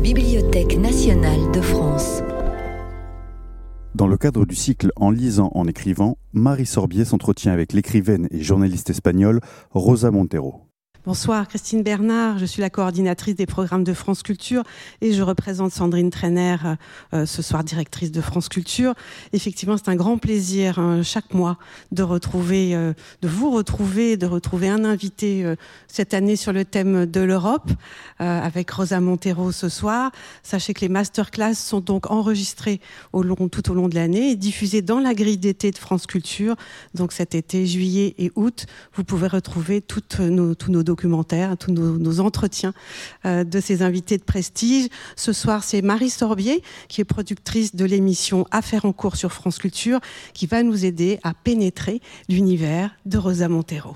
Bibliothèque nationale de France. Dans le cadre du cycle En lisant, en écrivant, Marie Sorbier s'entretient avec l'écrivaine et journaliste espagnole Rosa Montero. Bonsoir, Christine Bernard. Je suis la coordinatrice des programmes de France Culture et je représente Sandrine Trainer, euh, ce soir directrice de France Culture. Effectivement, c'est un grand plaisir hein, chaque mois de retrouver, euh, de vous retrouver, de retrouver un invité euh, cette année sur le thème de l'Europe avec Rosa Montero ce soir. Sachez que les masterclass sont donc enregistrés tout au long de l'année et diffusés dans la grille d'été de France Culture. Donc cet été, juillet et août, vous pouvez retrouver tous nos documents documentaires, tous nos, entretiens euh, de ces invités de prestige. Ce soir, c'est Marie Sorbier, qui est productrice de l'émission Affaires en cours sur France Culture, qui va nous aider à pénétrer l'univers de Rosa Montero.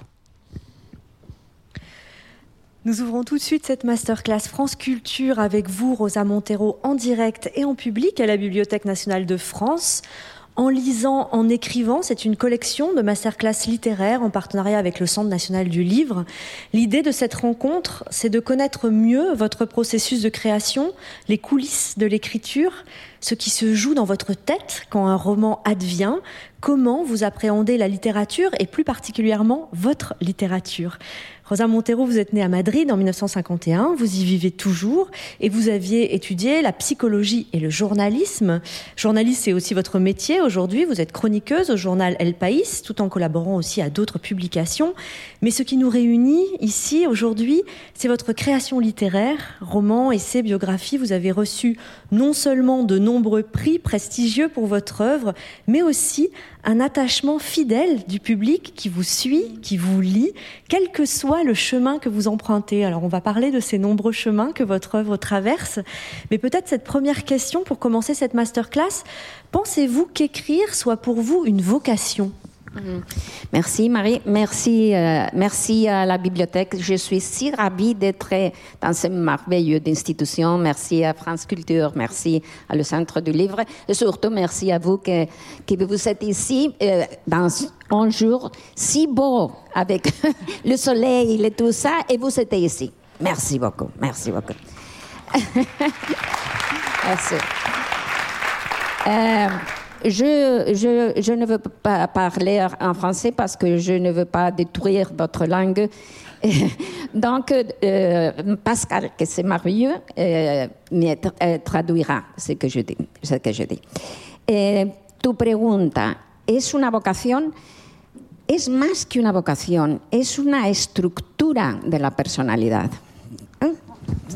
Nous ouvrons tout de suite cette masterclass France Culture avec vous, Rosa Montero, en direct et en public à la Bibliothèque nationale de France. En lisant, en écrivant, c'est une collection de masterclass littéraires en partenariat avec le Centre national du livre. L'idée de cette rencontre, c'est de connaître mieux votre processus de création, les coulisses de l'écriture, ce qui se joue dans votre tête quand un roman advient, comment vous appréhendez la littérature et plus particulièrement votre littérature. Rosa Montero, vous êtes née à Madrid en 1951, vous y vivez toujours et vous aviez étudié la psychologie et le journalisme. Journaliste, c'est aussi votre métier aujourd'hui. Vous êtes chroniqueuse au journal El País, tout en collaborant aussi à d'autres publications. Mais ce qui nous réunit ici aujourd'hui, c'est votre création littéraire, romans, essais, biographies. Vous avez reçu non seulement de nombreux prix prestigieux pour votre œuvre, mais aussi un attachement fidèle du public qui vous suit, qui vous lit, quel que soit le chemin que vous empruntez. Alors on va parler de ces nombreux chemins que votre œuvre traverse, mais peut-être cette première question pour commencer cette masterclass, pensez-vous qu'écrire soit pour vous une vocation? Merci Marie, merci, euh, merci à la bibliothèque. Je suis si ravie d'être dans cette merveilleuse institution. Merci à France Culture, merci à le Centre du Livre et surtout merci à vous que, que vous êtes ici euh, dans un jour si beau avec le soleil et tout ça et vous êtes ici. Merci beaucoup, merci beaucoup. merci. Euh, je, je, je, ne veux pas parler en français parce que je ne veux pas détruire votre langue. Donc, euh, Pascal, que c'est merveilleux, euh, me traduira ce que je dis. Ce que je dis. Eh, tu pregunta, ¿es una vocación? Es más que una vocación, es una estructura de la personalidad.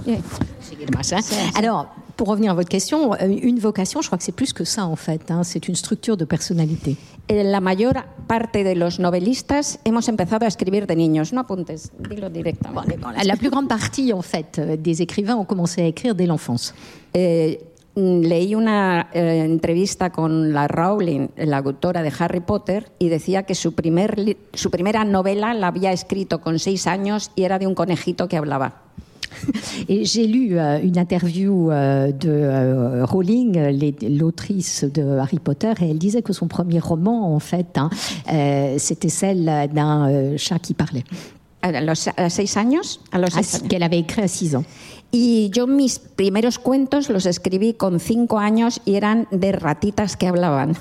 ¿Eh? Alors, pour revenir à votre question, euh, une vocation, je crois que c'est plus que ça en fait. Hein, c'est une structure de personnalité. La mayor parte de los novelistas hemos empezado a escribir de niños. No apuntes, dilo directement. la plus grande partie en fait euh, des écrivains ont commencé à écrire dès l'enfance. Eh, leí una eh, entrevista con la Rowling, la autora de Harry Potter, y decía que su, primer, su primera novela la había escrito con seis años y era de un conejito que hablaba. Et j'ai lu euh, une interview euh, de euh, Rowling, l'autrice de Harry Potter, et elle disait que son premier roman, en fait, hein, c'était celle d'un chat qui parlait. À los a seis años, a los qu'elle avait écrit à six ans. Y yo mis primeros cuentos los escribí con cinco años y eran de ratitas que hablaban.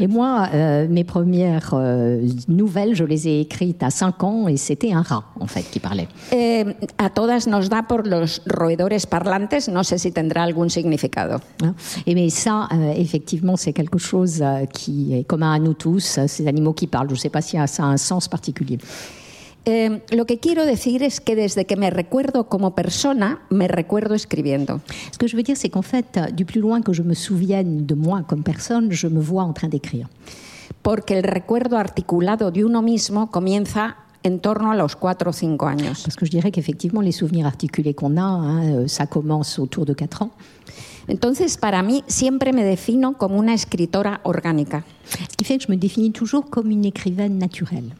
Et moi, euh, mes premières euh, nouvelles, je les ai écrites à 5 ans et c'était un rat, en fait, qui parlait. Eh, a todas nos da por los roedores parlantes, no sé si tendrá algún significado. Ah. Et mais ça, euh, effectivement, c'est quelque chose euh, qui est commun à nous tous, ces animaux qui parlent. Je ne sais pas si ça a un sens particulier. Eh, lo que quiero decir es que desde que me recuerdo como persona, me recuerdo escribiendo. Ce que je veux dire, c'est qu'en fait, du plus loin que je me souvienne de moi comme personne, je me vois en train d'écrire. Porque el recuerdo articulado de uno mismo comienza en torno a los 4 o 5 años. Parce que je dirais qu'effectivement, les souvenirs articulés qu'on a, hein, euh, ça commence autour de 4 ans. Entonces, para mí, siempre me defino como una escritora orgánica. Ce qui fait que je me définis toujours comme une écrivaine naturelle.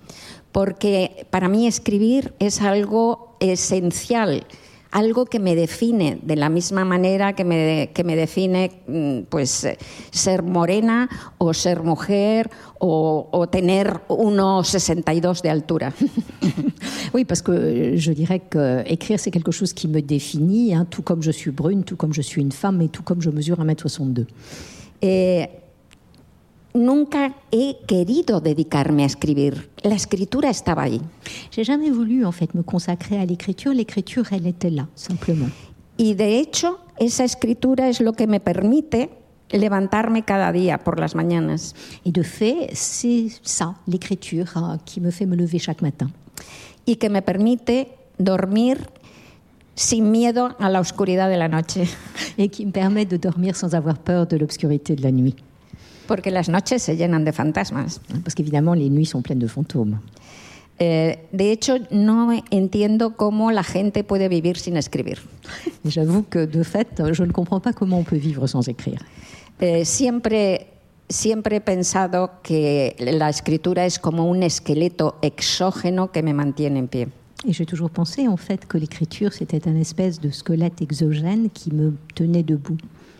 Porque para mí escribir es algo esencial algo que me define de la misma manera que me, que me define mm, pues, ser morena o ser mujer o, o tener 1,62 de altura. Oui, parce que je dirais que écrire, c'est quelque chose qui me définit, hein, tout comme je suis brune, tout comme je suis une femme et tout comme je mesure 1m62. Eh, nunca he querido dedicarme a escribir. La escritura estaba ahí. J'ai jamais voulu en fait me consacrer à l'écriture. L'écriture, elle était là, simplement. Y de hecho, esa escritura es lo que me permite levantarme cada día por las mañanas. Et de fait, c'est ça, l'écriture, hein, qui me fait me lever chaque matin. y que me permite dormir sin miedo a la oscuridad de la noche. Et qui me permet de dormir sans avoir peur de l'obscurité de la nuit. Porque las noches se llenan de fantasmas. Parce qu'évidemment, les nuits sont pleines de fantômes. Eh, de hecho, no entiendo cómo la gente puede vivir sin escribir. J'avoue que de fait, je ne comprends pas comment on peut vivre sans écrire. Eh, siempre, siempre he pensado que la escritura es como un esqueleto exógeno que me mantiene en pie. Et j'ai toujours pensé en fait que l'écriture, c'était un espèce de squelette exogène qui me tenait debout.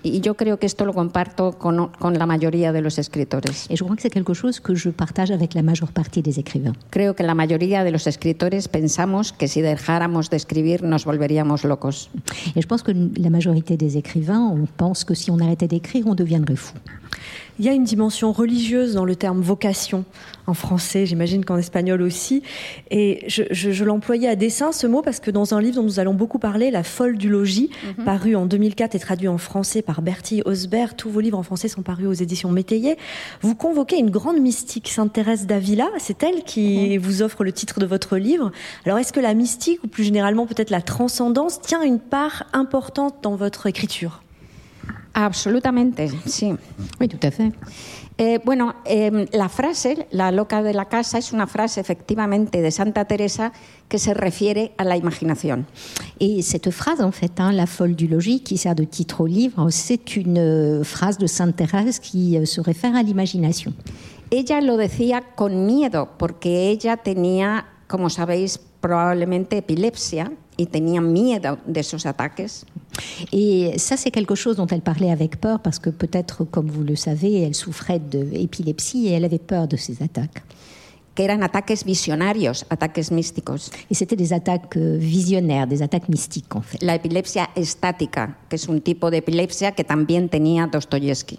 Y yo creo que esto lo comparto con, con la mayoría de los escritores. Et je crois que c'est quelque chose que je partage avec la majeure partie des écrivains. Creo que la mayoría de los escritores pensamos que si dejáramos de escribir nos volveríamos locos. Et je pense que la majorité des écrivains, on pense que si on arrêtait d'écrire, on deviendrait fou. Il y a une dimension religieuse dans le terme vocation en français, j'imagine qu'en espagnol aussi. Et je, je- je l'employais à dessein ce mot parce que dans un livre dont nous allons beaucoup parler, La folle du logis, paru en 2004 et traduit en français par Bertie Osbert, tous vos livres en français sont parus aux éditions Métayer, vous convoquez une grande mystique, Sainte Thérèse d'Avila. C'est elle qui vous offre le titre de votre livre. Alors est-ce que la mystique, ou plus généralement peut-être la transcendance, tient une part importante dans votre écriture? Absolutamente, sí. À fait. Eh, bueno, eh, la frase, la loca de la casa, es una frase efectivamente de Santa Teresa que se refiere a la imaginación. Et cette phrase, en fait, hein, la folle du logis, qui sert de titre au livre, c'est une euh, phrase de Sainte Thérèse qui euh, se réfère à l'imagination. Ella lo decía con miedo porque ella tenía, como sabéis, probablemente epilepsia tenía miedo de esos ataques. Et ça, c'est quelque chose dont elle parlait avec peur, parce que peut-être, comme vous le savez, elle souffrait d'épilepsie et elle avait peur de ces attaques. que eran ataques visionarios, ataques místicos. Et c'était des attaques euh, visionnaires, des attaques mystiques, en fait. La epilepsia estática, que es un tipo de epilepsia que también tenía Dostoyevsky.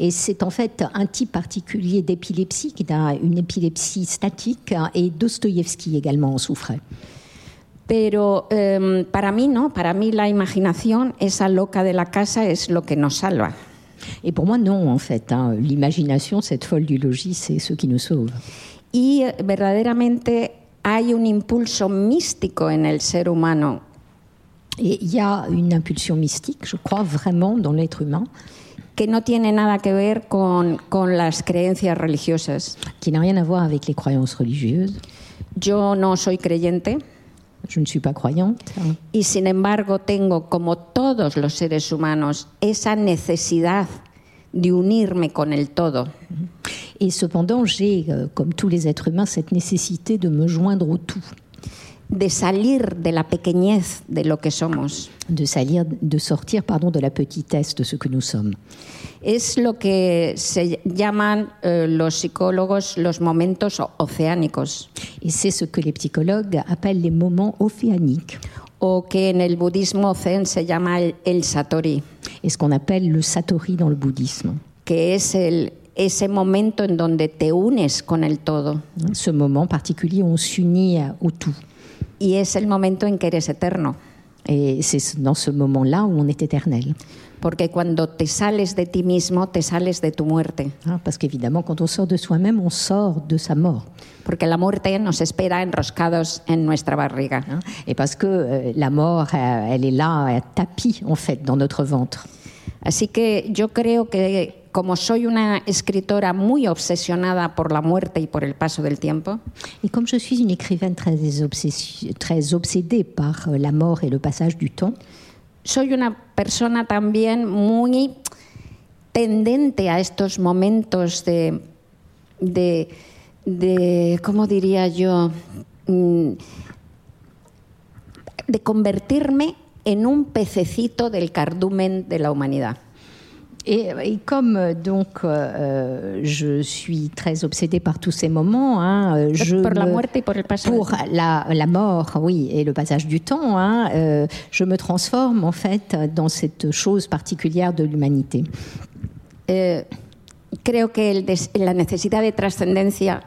Et c'est en fait un type particulier d'épilepsie, qui un- une épilepsie statique, hein, et Dostoïevski également en souffrait. Pero eh, para mí no, para mí la imaginación, esa loca de la casa, es lo que nos salva. Et pour moi, non, en fait. hein. L'imagination, cette folle du logis, c'est ce qui nous sauve. Y eh, verdaderamente hay un impulso místico en el ser humano Et il y a une impulsion mystique, je crois vraiment, dans l'être humain, que no tiene nada que ver con, con las creencias religiosas. qui n'a rien à voir avec les croyances religieuses. Yo no soy creyente Je ne suis pas croyante. y sin embargo tengo, como todos los seres humanos, esa necesidad de unirme con el todo. Et cependant, j'ai, euh, comme tous les êtres humains, cette nécessité de me joindre au tout, de salir de la pequeñez de lo que somos. de, salir, de sortir pardon, de la petitesse de ce que nous sommes. Es lo que se llaman eh, los psicólogos los momentos oceánicos, Et c'est ce que les psychologues appellent les moments océaniques, o que en el budismo zen se llama el, el satori, et ce qu'on appelle le satori dans le bouddhisme. que es el, ese momento en donde te unes con el todo. Ce moment particulier où on s'unit au tout. Y es el momento en que eres eterno. Et c'est dans ce moment-là où on est éternel. Porque cuando te sales de ti mismo, te sales de tu muerte. Hein, parce qu'évidemment, quand on sort de soi-même, on sort de sa mort. Porque la muerte nos espera enroscados en nuestra barriga. hein? et parce que euh, la mort, euh, elle est là, tapie, en fait, dans notre ventre. Así que yo creo que como soy una escritora muy obsesionada por la muerte y por el paso del tiempo, Et comme je suis une écrivaine très, très obsédée par euh, la mort et le passage du temps, soy una persona también muy tendente a estos momentos de, de, de ¿cómo diría yo? Mm, de convertirme en un pececito del cardumen de la humanidad. Et, et, comme euh, donc euh, je suis très obsédée par tous ces moments, hein, je por la me- muerte y por el paso. pour la, la mort, oui, et le passage du temps, hein, euh, je me transforme en fait dans cette chose particulière de l'humanité. Eh, creo que el des- la necesidad de trascendencia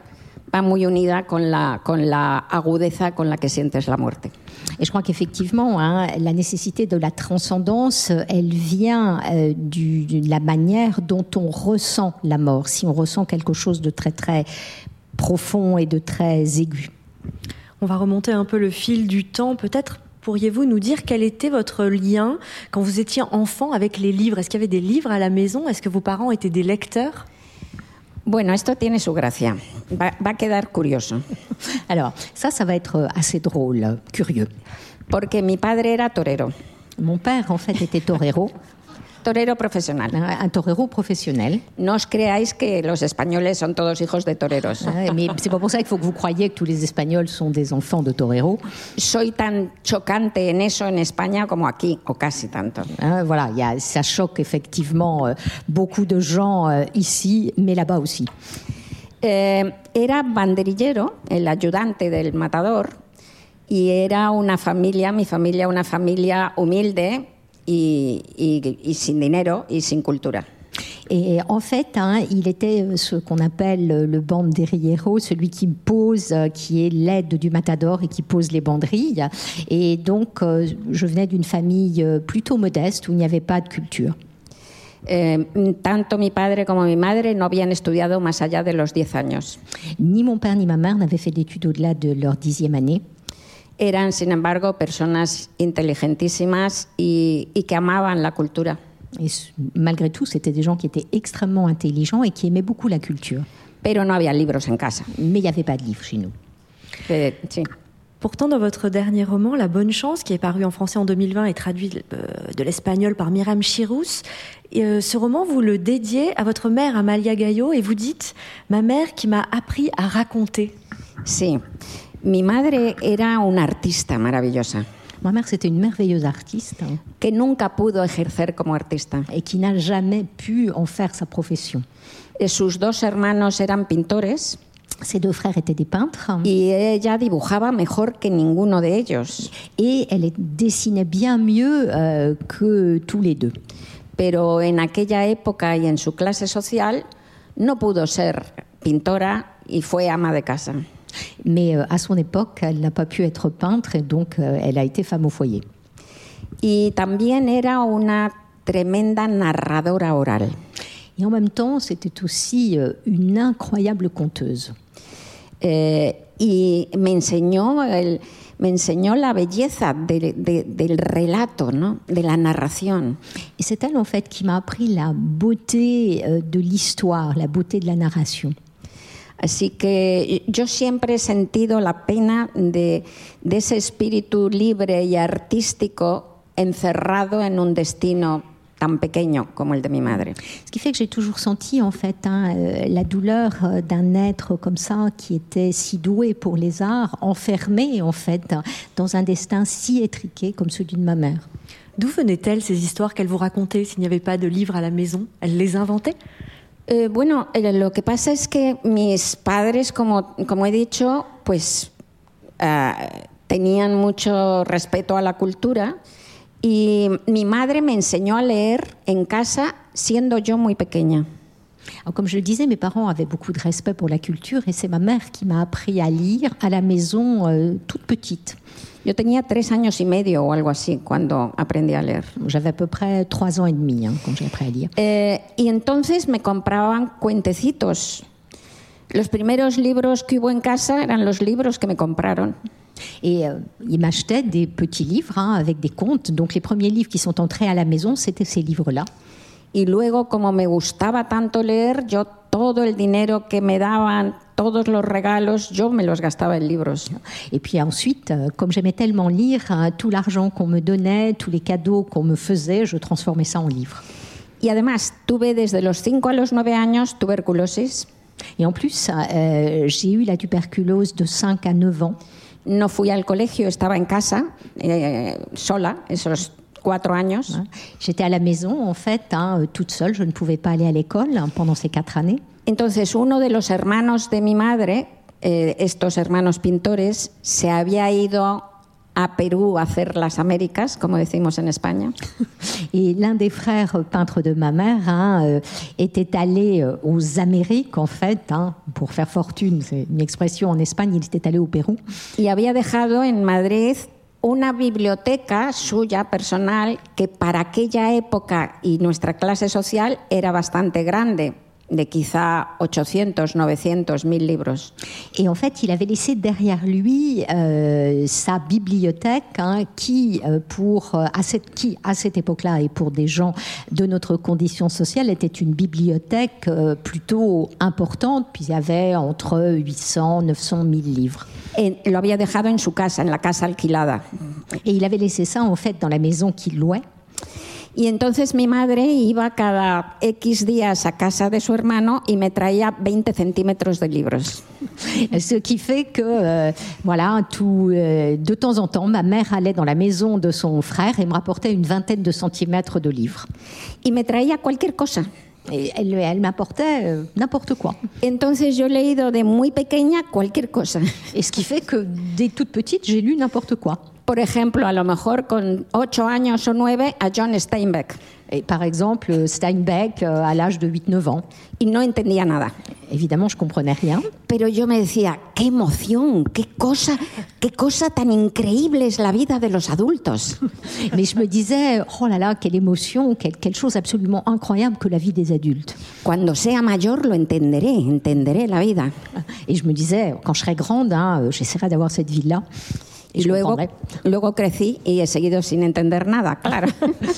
va muy unida con la, con la agudeza con la que sientes la muerte. Et je crois qu'effectivement, hein, la nécessité de la transcendance, elle vient euh, du- de la manière dont on ressent la mort. Si on ressent quelque chose de très très profond et de très aigu. On va remonter un peu le fil du temps. Peut-être pourriez-vous nous dire quel était votre lien quand vous étiez enfant avec les livres? Est-ce qu'il y avait des livres à la maison? Est-ce que vos parents étaient des lecteurs? Bueno, esto tiene su gracia. Va, va a quedar curioso. Alors, ça, ça va être assez drôle, curieux. Porque mi padre era torero, Mon père, en fait, était torero, torero profesional. un un torero professionnel. No os creáis que los españoles son todos hijos de toreros. Ouais, mais c'est pas pour ça qu'il faut que vous croyiez que tous les Espagnols sont des enfants de torero. Soy tan chocante en eso en España como aquí, o casi tanto. Hein, voilà, il y a, ça choque effectivement euh, beaucoup de gens euh, ici, mais là-bas aussi. Eh, era banderillero, el ayudante del matador, y era una familia, mi familia, una familia humilde y, y- y sin dinero y sin cultura. Et en fait, hein, il était euh, ce qu'on appelle le banderillero, celui qui pose, euh, qui est l'aide du matador et qui pose les banderilles. Et donc, euh, je venais d'une famille plutôt modeste où il n'y avait pas de culture. Eh, tanto mi padre como mi madre no habían estudiado más allá de los 10 años. Ni mon père ni ma mère n'avaient fait d'études au-delà de leur dixième année. Eran, sin embargo, personas inteligentísimas y, y que amaban la cultura. Et malgré tout, c'était des gens qui étaient extrêmement intelligents et qui aimaient beaucoup la culture. Pero no había libros en casa. Mais il n'y avait pas de livres chez nous. Eh, sí. Pourtant, dans votre dernier roman, La Bonne Chance, qui est paru en français en 2020 et traduit euh, de l'espagnol par Myriam Chirous, euh, ce roman, vous le dédiez à votre mère, Amalia Gaillot, et vous dites Ma mère qui m'a appris à raconter. Sí. Mi madre era una artista maravillosa Ma mère, c'était une merveilleuse artiste que nunca pudo ejercer como artista. et qui n'a jamais pu en faire sa profession. Eh, Sus dos hermanos eran pintores Ses deux frères étaient des peintres y ella dibujaba mejor que ninguno de ellos. et elle dessinait bien mieux euh, que tous les deux. Pero en aquella época y en su clase social no pudo ser pintora y fue ama de casa. Mais euh, à son époque, elle n'a pas pu être peintre et donc euh, elle a été femme au foyer. Y también era una tremenda narradora oral. Et en même temps, c'était aussi euh, une incroyable conteuse. Eh, y me enseñó, el- me enseñó la belleza de- de- del relato, ¿no? de la narración. Et c'est elle en fait qui m'a appris la beauté de l'histoire, la beauté de la narration. Así que yo siempre he sentido la pena de, de ese espíritu libre y artístico encerrado en un destino tan pequeño como el de mi madre. Ce qui fait que j'ai toujours senti en fait hein, euh, la douleur euh, d'un être comme ça qui était si doué pour les arts, enfermé en fait dans un destin si étriqué comme celui de ma mère. D'où venaient-elles ces histoires qu'elle vous racontait s'il n'y avait pas de livres à la maison? Elle les inventait? Eh, bueno, eh, lo que pasa es que mis padres, como, como he dicho, pues ah, tenían mucho respeto a la cultura y mi madre me enseñó a leer en casa siendo yo muy pequeña. Alors, comme je le disais, mes parents avaient beaucoup de respect pour la culture et c'est ma mère qui m'a appris à lire à la maison euh, toute petite. Yo tenía tres años y medio o algo así cuando aprendí a leer. J'avais à peu près trois ans et demi hein, quand j'ai appris à lire. Eh, y entonces me compraban cuentecitos. Los primeros libros que hubo en casa eran los libros que me compraron. Et euh, il m'achetait des petits livres hein, avec des contes. Donc les premiers livres qui sont entrés à la maison, c'était ces livres-là. Y luego, como me gustaba tanto leer, yo todo el dinero que me daban, todos los regalos, yo me los gastaba en libros. Et puis ensuite, euh, comme j'aimais tellement lire, hein, tout l'argent qu'on me donnait, tous les cadeaux qu'on me faisait, je transformais ça en livres. Y además, tuve desde los 5 a los 9 años tuberculosis Et en plus, euh, j'ai eu la tuberculose de 5 à 9 ans. no fui al colegio, estaba en casa, eh, sola, esos cuatro años. J'étais à la maison, en fait, hein, euh, toute seule. Je ne pouvais pas aller à l'école hein, pendant ces quatre années. Entonces, uno de los hermanos de mi madre, eh, estos hermanos pintores, se había ido a Perú a hacer las Américas, como decimos en España. Et l'un des frères peintres de ma mère hein, euh, était allé euh, aux Amériques, en fait, hein, pour faire fortune. C'est une expression en Espagne. Il était allé au Pérou. y había dejado en Madrid una biblioteca suya personal que para aquella época y nuestra clase social era bastante grande, de quizá 800, 900, 1000 libros. Et en fait, il avait laissé derrière lui euh, sa bibliothèque, hein, qui, euh, pour, euh, à cette, qui, à cette époque-là, et pour des gens de notre condition sociale, était une bibliothèque euh, plutôt importante, puis il y avait entre 800, 900, 1000 livres. Eh, lo había dejado en su casa, en la casa alquilada. Et il avait laissé ça, en fait, dans la maison qu'il louait. Y entonces mi madre iba cada X días a casa de su hermano y me traía 20 centímetros de libros. Ce qui fait que, euh, voilà, tout, euh, de temps en temps, ma mère allait dans la maison de son frère et me rapportait une vingtaine de centimètres de livres. Y me traía cualquier cosa. Et elle, elle m'apportait euh, n'importe quoi. Entonces yo he leído de muy pequeña cualquier cosa. Et ce qui fait que, dès toute petite, j'ai lu n'importe quoi. Por ejemplo, a lo mejor con 8 años o 9 a John Steinbeck. Et par exemple, Steinbeck euh, à l'âge de 8-9 ans. Y no entendía nada. Évidemment, je comprenais rien. Pero yo me decía, qué emoción, qué cosa, qué cosa tan increíble es la vida de los adultos. Mais je me disais, oh là là, quelle émotion, quelle, quelle chose absolument incroyable que la vie des adultes. Cuando sea mayor lo entenderé, entenderé la vida. Et je me disais, quand je serai grande, hein, euh, j'essaierai d'avoir cette vie-là. Et je luego, luego crecí y he seguido sin entender nada, claro.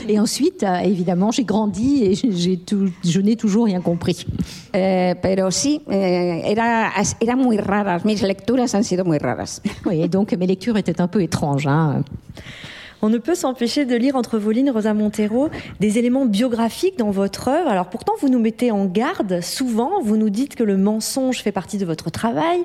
Et ensuite, euh, évidemment, j'ai grandi et j'ai tout- je n'ai toujours rien compris. Eh, pero sí, eh, era, era muy raras, mis lecturas han sido muy raras. Oui, et donc mes lectures étaient un peu étranges. hein. On ne peut s'empêcher de lire entre vos lignes, Rosa Montero, des éléments biographiques dans votre œuvre. Alors pourtant, vous nous mettez en garde souvent. Vous nous dites que le mensonge fait partie de votre travail.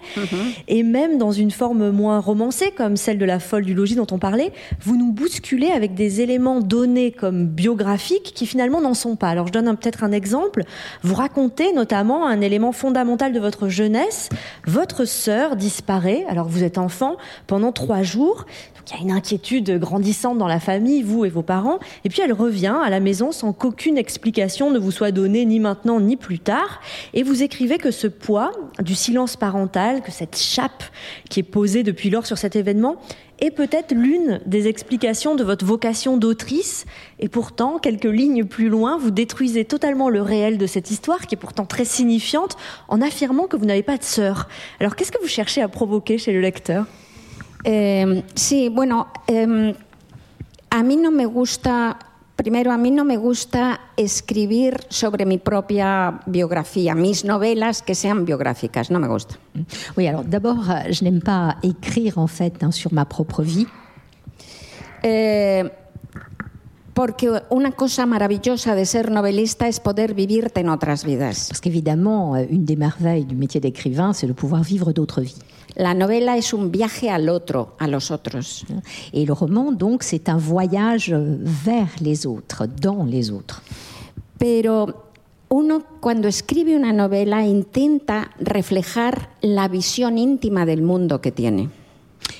Et même dans une forme moins romancée, comme celle de la folle du logis dont on parlait, vous nous bousculez avec des éléments donnés comme biographiques qui finalement n'en sont pas. Alors je donne peut-être un exemple. Vous racontez notamment un élément fondamental de votre jeunesse. Votre sœur disparaît, alors vous êtes enfant, pendant trois jours. Donc il y a une inquiétude grandissante dans la famille, vous et vos parents. Et puis elle revient à la maison sans qu'aucune explication ne vous soit donnée ni maintenant ni plus tard. Et vous écrivez que ce poids du silence parental, que cette chape qui est posée depuis lors sur cet événement, est peut-être l'une des explications de votre vocation d'autrice. Et pourtant, quelques lignes plus loin, vous détruisez totalement le réel de cette histoire, qui est pourtant très signifiante, en affirmant que vous n'avez pas de sœur. Alors qu'est-ce que vous cherchez à provoquer chez le lecteur? Eh, sí, bueno, a mí no me gusta, primero, a mí no me gusta escribir sobre mi propia biografía, mis novelas que sean biográficas, no me gusta. Oui, alors d'abord, euh, je n'aime pas écrire en fait hein, sur ma propre vie. Eh, porque una cosa maravillosa de ser novelista es poder vivirte en otras vidas. Parce qu'évidemment, euh, une des merveilles du métier d'écrivain, c'est de pouvoir vivre d'autres vies. La novela es un viaje al otro, a los otros. Et le roman, donc, c'est un voyage vers les autres, dans les autres. Pero uno cuando escribe una novela intenta reflejar la visión íntima del mundo que tiene.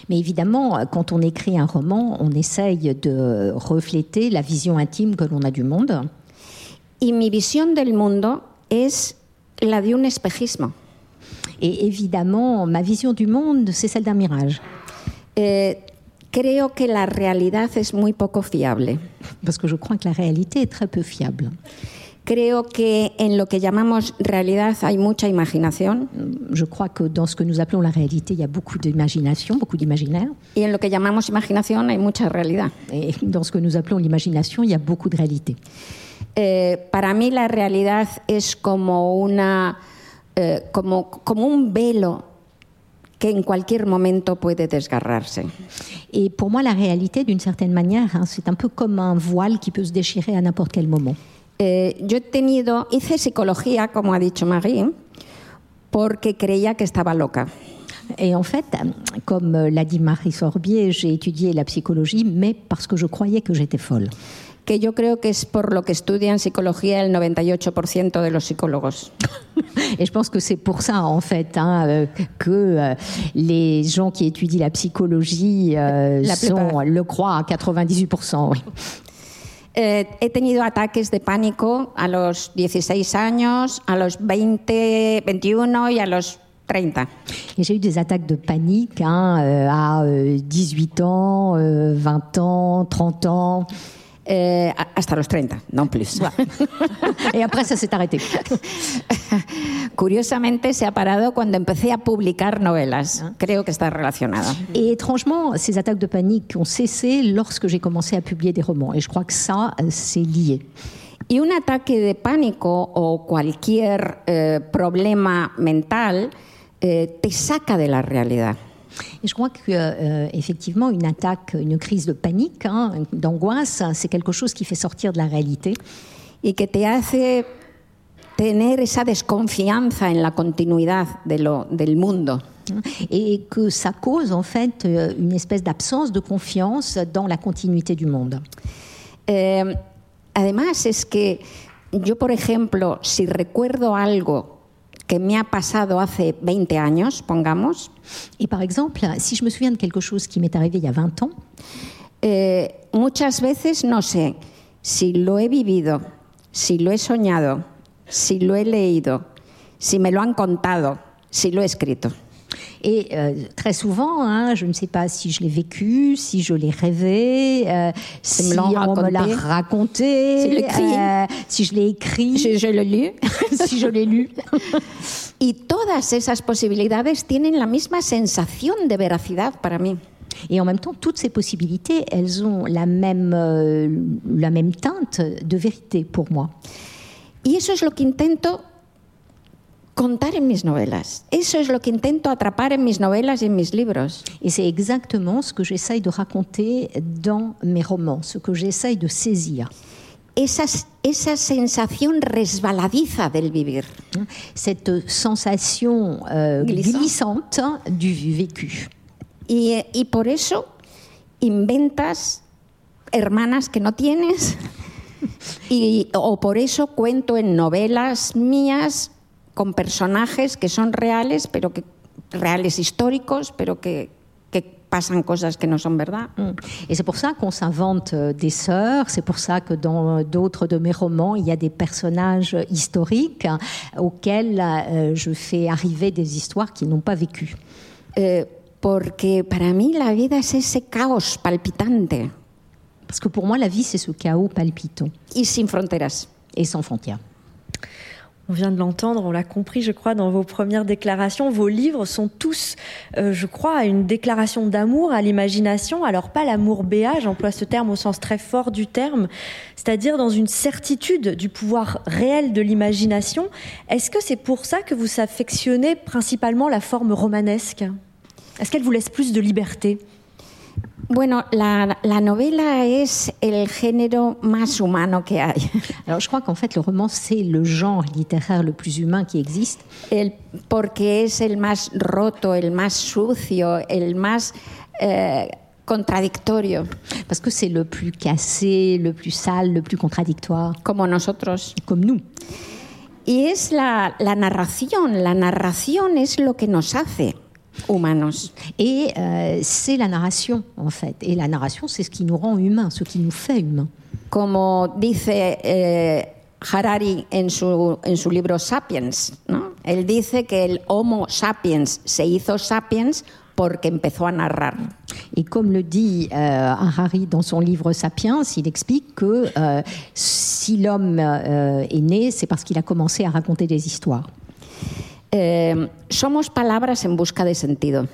Mais évidemment, quand on écrit un roman, on essaye de refléter la vision intime que l'on a du monde. Y mi visión del mundo es la de un espejismo. Et évidemment, ma vision du monde, c'est celle d'un mirage. Eh, creo que la realidad es muy poco fiable. Parce que je crois que la réalité est très peu fiable. Creo que en lo que llamamos realidad hay mucha imaginación Je crois que dans ce que nous appelons la réalité, il y a beaucoup d'imagination, beaucoup d'imaginaire. y en lo que llamamos imaginación hay mucha realidad. Et dans ce que nous appelons l'imagination, il y a beaucoup de réalité. Eh, para mí la realidad es como una eh, como, como un velo que en cualquier momento puede desgarrarse. Et pour moi, la réalité, d'une certaine manière, hein, c'est un peu comme un voile qui peut se déchirer à n'importe quel moment. Eh, yo he tenido, hice psicología, como ha dicho Marie, porque creía que estaba loca. Et en fait, comme l'a dit Marie Sorbier, j'ai étudié la psychologie, mais parce que je croyais que j'étais folle. que yo creo que es por lo que estudian psicología el 98% de los psicólogos. Et je pense que c'est pour ça, en fait, hein, euh, que euh, les gens qui étudient la psychologie euh, La sont, le croient à 98%. oui. Eh, he tenido ataques de pánico a los 16 años, a los 20, 21 y a los 30. Et j'ai eu des attaques de panique hein, euh, à euh, 18 ans, euh, 20 ans, 30 ans. Eh, hasta los 30, no plus. Et après, ça s'est arrêté. Curiosamente se ha parado cuando empecé a publicar novelas. Creo que está relacionado. Et étrangement, ces attaques de panique ont cessé lorsque j'ai commencé à publier des romans. Et je crois que ça, c'est lié. Y un ataque de pánico o cualquier eh, problema mental eh, te saca de la realidad. Et je crois que euh, effectivement, une attaque, une crise de panique, hein, d'angoisse, c'est quelque chose qui fait sortir de la réalité y que te hace tener esa desconfianza en la continuidad de lo, del mundo. et que ça cause en fait euh, une espèce d'absence de confiance dans la continuité du monde. Eh, además, es que yo, por ejemplo, si recuerdo algo que me ha pasado hace 20 años, pongamos, Et par exemple, si je me souviens de quelque chose qui m'est arrivé il y a 20 ans, eh, muchas veces no sé si lo he vivido, si lo he soñado, si lo he leído, si me lo han contado, si lo he escrito. Et euh, très souvent, hein, je ne sais pas si je l'ai vécu, si je l'ai rêvé, euh, si me on me l'a raconté. raconté, Si je l'ai écrit. euh, si je l'ai lu. si je l'ai lu. Y todas esas posibilidades tienen la misma sensación de veracidad para mí. Et en même temps, toutes ces possibilités, elles ont la même, euh, la même teinte de vérité pour moi. Y eso es lo que intento contar en mis novelas. Eso es lo que intento atrapar en mis novelas y en mis libros. Et c'est exactement ce que j'essaye de raconter dans mes romans, ce que j'essaye de saisir. Esa, esa sensación resbaladiza del vivir. Cette sensation euh, Glissant. glissante du vécu. Y, y por eso inventas hermanas que no tienes. Y, o por eso cuento en novelas mías con personajes que son reales, pero que reales históricos, pero que, que pasan cosas que no son verdad. Mm. Et c'est pour ça qu'on s'invente euh, des sœurs, c'est pour ça que dans d'autres de mes romans, il y a des personnages historiques hein, auxquels euh, je fais arriver des histoires qu'ils n'ont pas vécues. Eh, porque para mí la vida es ese caos palpitante Parce que pour moi, la vie, c'est ce chaos palpitant y sin fronteras. et sans frontières. On vient de l'entendre, on l'a compris, je crois, dans vos premières déclarations. Vos livres sont tous, euh, je crois, une déclaration d'amour à l'imagination. Alors pas l'amour béat, j'emploie ce terme au sens très fort du terme, c'est-à-dire dans une certitude du pouvoir réel de l'imagination. Est-ce que c'est pour ça que vous affectionnez principalement la forme romanesque? Est-ce qu'elle vous laisse plus de liberté? Bueno, la, la novela es el género más humano que hay. Alors, je crois qu'en fait, le roman, c'est le genre littéraire le plus humain qui existe. El- porque es el más roto, el más sucio, el más eh, contradictorio, Parce que c'est le plus cassé, le plus sale, le plus contradictoire, como nosotros. comme nous. Y es la, la narración, la narración es lo que nos hace humanos. Et euh, c'est la narration, en fait. Et la narration, c'est ce qui nous rend humains, ce qui nous fait humains. Como dice eh, Harari en su, en su libro Sapiens, ¿no? él dice que el Homo sapiens se hizo sapiens porque empezó a narrar. Et comme le dit euh, Harari dans son livre Sapiens, il explique que euh, si l'homme euh, est né, c'est parce qu'il a commencé à raconter des histoires. Eh, somos palabras en busca de sentido.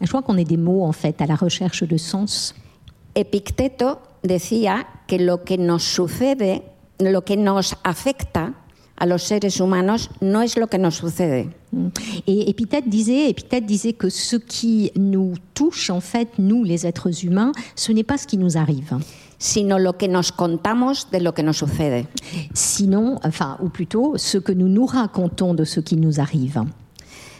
Je crois qu'on est des mots, en fait, à la recherche de sens. Epicteto decía que lo que nos sucede, lo que nos afecta a los seres humanos no es lo que nos sucede, Et Épithète disait, Épithète disait que ce qui nous touche, en fait, nous, les êtres humains, ce n'est pas ce qui nous arrive. Sino lo que nos contamos de lo que nos sucede. Sinon, enfin, ou plutôt, ce que nous nous racontons de ce qui nous arrive.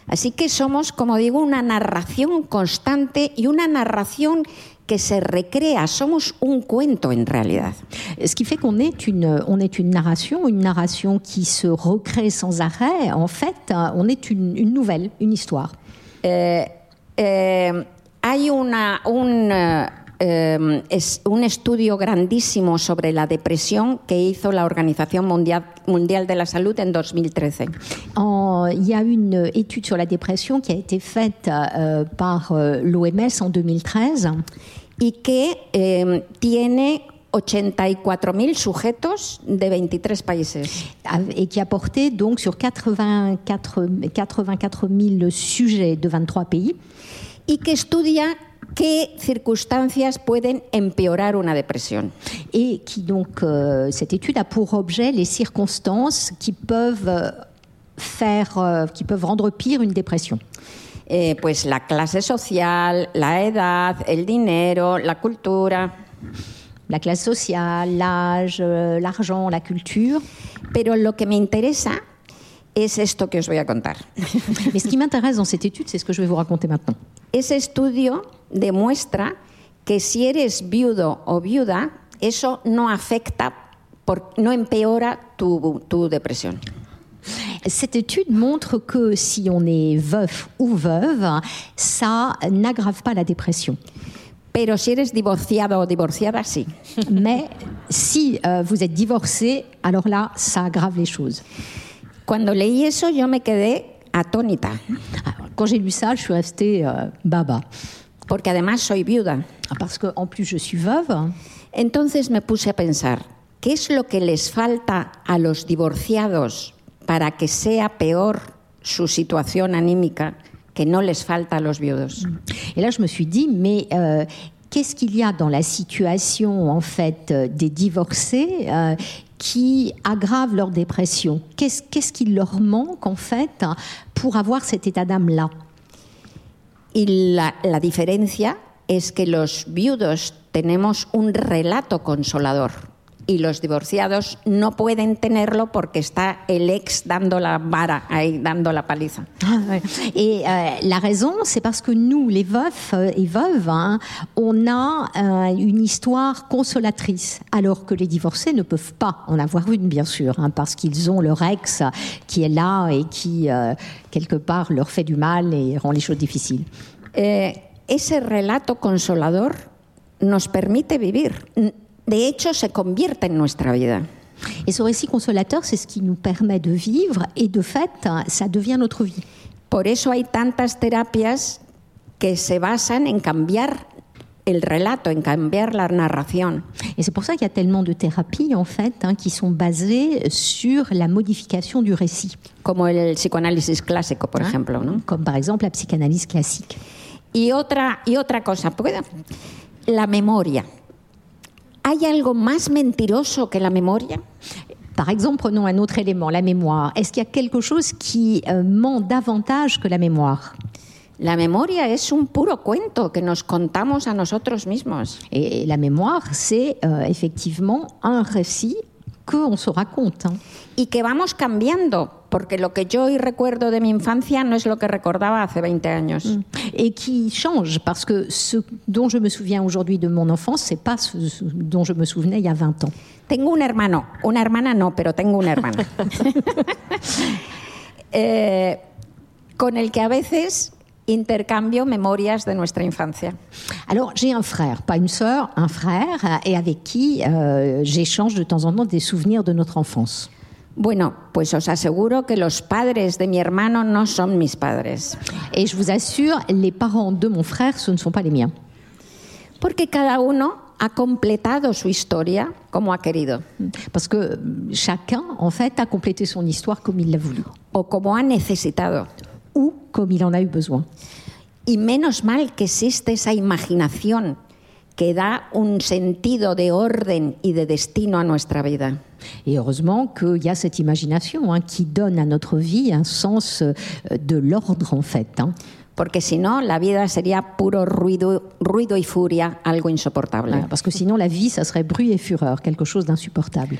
Así que somos, como digo, una narración constante y una narración que se recrea. Somos un cuento en realidad. Ce qui fait qu'on est une, on est une narration, une narration qui se recrée sans arrêt. En fait, on est une, une nouvelle, une histoire. Eh, eh, hay una, un, eh, es un estudio grandísimo sobre la depresión que hizo la Organización Mundial, Mundial de la Salud en 2013. En- il y a une étude sur la dépression qui a été faite euh, par euh, l'OMS en 2013 y que eh, tiene 84.000 sujetos de 23 países. et qui a porté donc sur 84, 84 000 sujets de 23 pays y que estudia qué circunstancias pueden empeorar una depresión? et qui donc euh, cette étude a pour objet les circonstances qui peuvent euh, faire, euh, qui peuvent rendre pire une dépression. Eh, pues la clase social, la edad, el dinero, la cultura. La classe sociale, l'âge, l'argent, la culture. Pero lo que me interesa es esto que os voy a contar. Mais ce qui m'intéresse dans cette étude, c'est ce que je vais vous raconter maintenant. Ese estudio demuestra que si eres viudo o viuda, eso no afecta, por- no empeora tu, tu depresión. Cette étude montre que si on est veuf ou veuve, ça n'aggrave pas la dépression. Pero si eres divorciado o divorciada, sí. Mais si euh, vous êtes divorcé, alors là, ça aggrave les choses. Cuando leí eso yo me quedé atónita, quand j'ai lu ça, je suis restée euh, baba. porque además soy viuda. Parce qu'en plus, je suis veuve. Entonces me puse a pensar, ¿qué es lo que les falta a los divorciados para que sea peor su situación anímica que no les falta a los viudos? Et là, je me suis dit, mais euh, qu'est-ce qu'il y a dans la situation en fait euh, des divorcés euh, qui aggrave leur dépression. Qu'est-ce qu'est-ce qui leur manque en fait pour avoir cet état d'âme-là? Y la, la diferencia que los viudos tenemos un relato consolador y los divorciados no pueden tenerlo porque está el ex dando la vara ahí, dando la paliza. Et euh, la raison, c'est parce que nous, les veufs euh, et veuves, hein, on a euh, une histoire consolatrice, alors que les divorcés ne peuvent pas en avoir une, bien sûr, hein, parce qu'ils ont leur ex qui est là et qui, euh, quelque part, leur fait du mal et rend les choses difficiles. Eh, ese relato consolador nos permite vivir. De hecho, se convierte en nuestra vida. Et ce récit consolateur, c'est ce qui nous permet de vivre, et de fait, hein, ça devient notre vie. Por eso hay tantas terapias que se basan en cambiar el relato, en cambiar la narración. Et c'est pour ça qu'il y a tellement de thérapies, en fait, hein, qui sont basées sur la modification du récit. como el psicoanálisis clásico, por ejemplo. ¿no? comme par exemple la psychanalyse classique. Y, otra, y otra cosa, ¿puedo? la memoria. ¿Hay algo más mentiroso que la memoria? Par exemple, prenons un autre élément, la mémoire. Est-ce qu'il y a quelque chose qui euh, ment davantage que la mémoire? La memoria es un puro cuento que nos contamos a nosotros mismos. Et la mémoire, c'est euh, effectivement un récit qu'on se raconte. hein. Y que vamos cambiando, porque lo que yo hoy recuerdo de mi infancia no es lo que recordaba hace 20 años. Et qui change, parce que ce dont je me souviens aujourd'hui de mon enfance, c'est pas ce, dont je me souvenais il y a 20 ans. Tengo un hermano, una hermana no, pero tengo una hermana. Eh, con el que a veces intercambio memorias de nuestra infancia. Alors, j'ai un frère, pas une sœur, un frère, euh, et avec qui euh, j'échange de temps en temps des souvenirs de notre enfance. Bueno, pues os aseguro que los padres de mi hermano no son mis padres, Et je vous assure, les parents de mon frère, ce ne sont pas les miens. porque cada uno ha completado su historia como ha querido Parce que euh, chacun, en fait, a complété son histoire comme il l'a voulu, o como ha necesitado. Ou comme il en a eu besoin. Y menos mal que existe esa imaginación que da un sentido de orden y de destino a nuestra vida. Et heureusement qu'il y a cette imagination hein, qui donne à notre vie un sens euh, de l'ordre, en fait. hein. Porque si no, la vida sería puro ruido, ruido y furia, algo insoportable. Voilà, parce que sinon, la vie, ça serait bruit et fureur, quelque chose d'insupportable.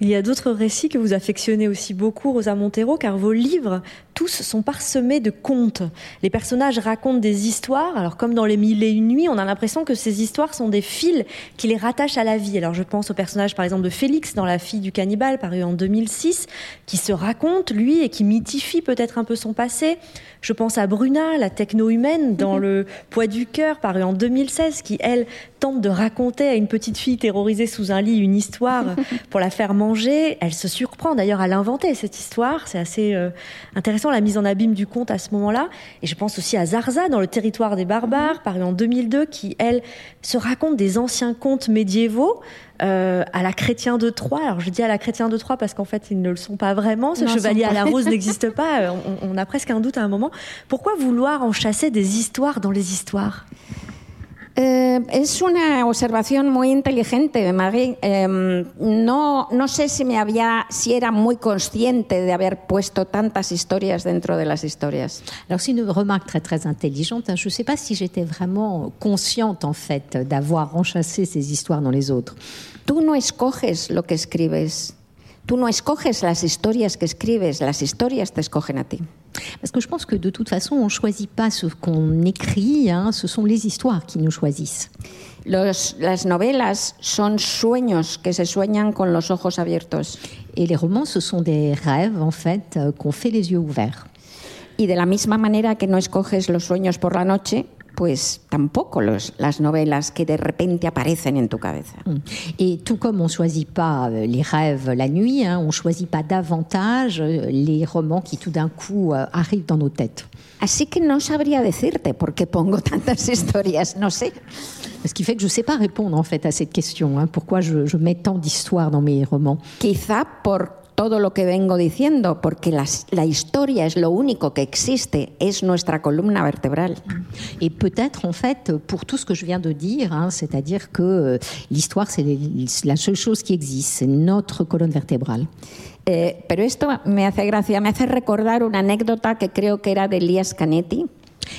Il y a d'autres récits que vous affectionnez aussi beaucoup, Rosa Montero, car vos livres tous sont parsemés de contes. Les personnages racontent des histoires. Alors, comme dans Les Mille et Une Nuits, on a l'impression que ces histoires sont des fils qui les rattachent à la vie. Alors, je pense au personnage, par exemple, de Félix dans La fille du cannibale, paru en 2006, qui se raconte, lui, et qui mythifie peut-être un peu son passé. Je pense à Bruna, la techno-humaine, dans mhm. Le poids du cœur, paru en 2016, qui, elle, tente de raconter à une petite fille terrorisée sous un lit une histoire pour la faire manger. Elle se surprend d'ailleurs à l'inventer, cette histoire. C'est assez euh, intéressant, la mise en abîme du conte à ce moment-là. Et je pense aussi à Zarza, dans Le territoire des barbares, paru en 2002, qui, elle, se raconte des anciens contes médiévaux euh, à la chrétien de Troyes. Alors je dis à la chrétien de Troyes parce qu'en fait ils ne le sont pas vraiment. Ce chevalier à la rose n'existe pas. Euh, on, a presque un doute à un moment. Pourquoi vouloir en chasser des histoires dans les histoires? Eh, es una observación muy inteligente, Marie. Eh, no, no sé si me había, si era muy consciente de haber puesto tantas historias dentro de las historias. Alors c'est une remarque très très intelligente. Je ne sais pas si j'étais vraiment consciente en fait d'avoir enchâssé ces histoires dans les autres. Tú no escoges lo que escribes. Tú no escoges las historias que escribes, las historias te escogen a ti. Parce que je pense que de toute façon, on ne choisit pas ce qu'on écrit, hein, ce sont les histoires qui nous choisissent. Los, las novelas son sueños que se sueñan con los ojos abiertos. Et les romans, ce sont des rêves, en fait, euh, qu'on fait les yeux ouverts. Y de la misma manera que no escoges los sueños por la noche, pues tampoco los, las novelas que de repente aparecen en tu cabeza. Mm. Et tout comme on ne choisit pas euh, les rêves la nuit, hein, on ne choisit pas davantage euh, les romans qui tout d'un coup euh, arrivent dans nos têtes. Así que no sabría decirte por qué pongo tantas historias, no sé. Ce qui fait que je ne sais pas répondre en fait à cette question. Hein, pourquoi je, je mets tant d'histoires dans mes romans Quizá por todo lo que vengo diciendo, porque la, la, historia es lo único que existe, es nuestra columna vertebral. Et peut-être, en fait, pour tout ce que je viens de dire, hein, c'est-à-dire que euh, l'histoire, c'est la seule chose qui existe, c'est notre colonne vertébrale. Eh, pero esto me hace gracia, me hace recordar una anécdota que creo que era de Elias Canetti,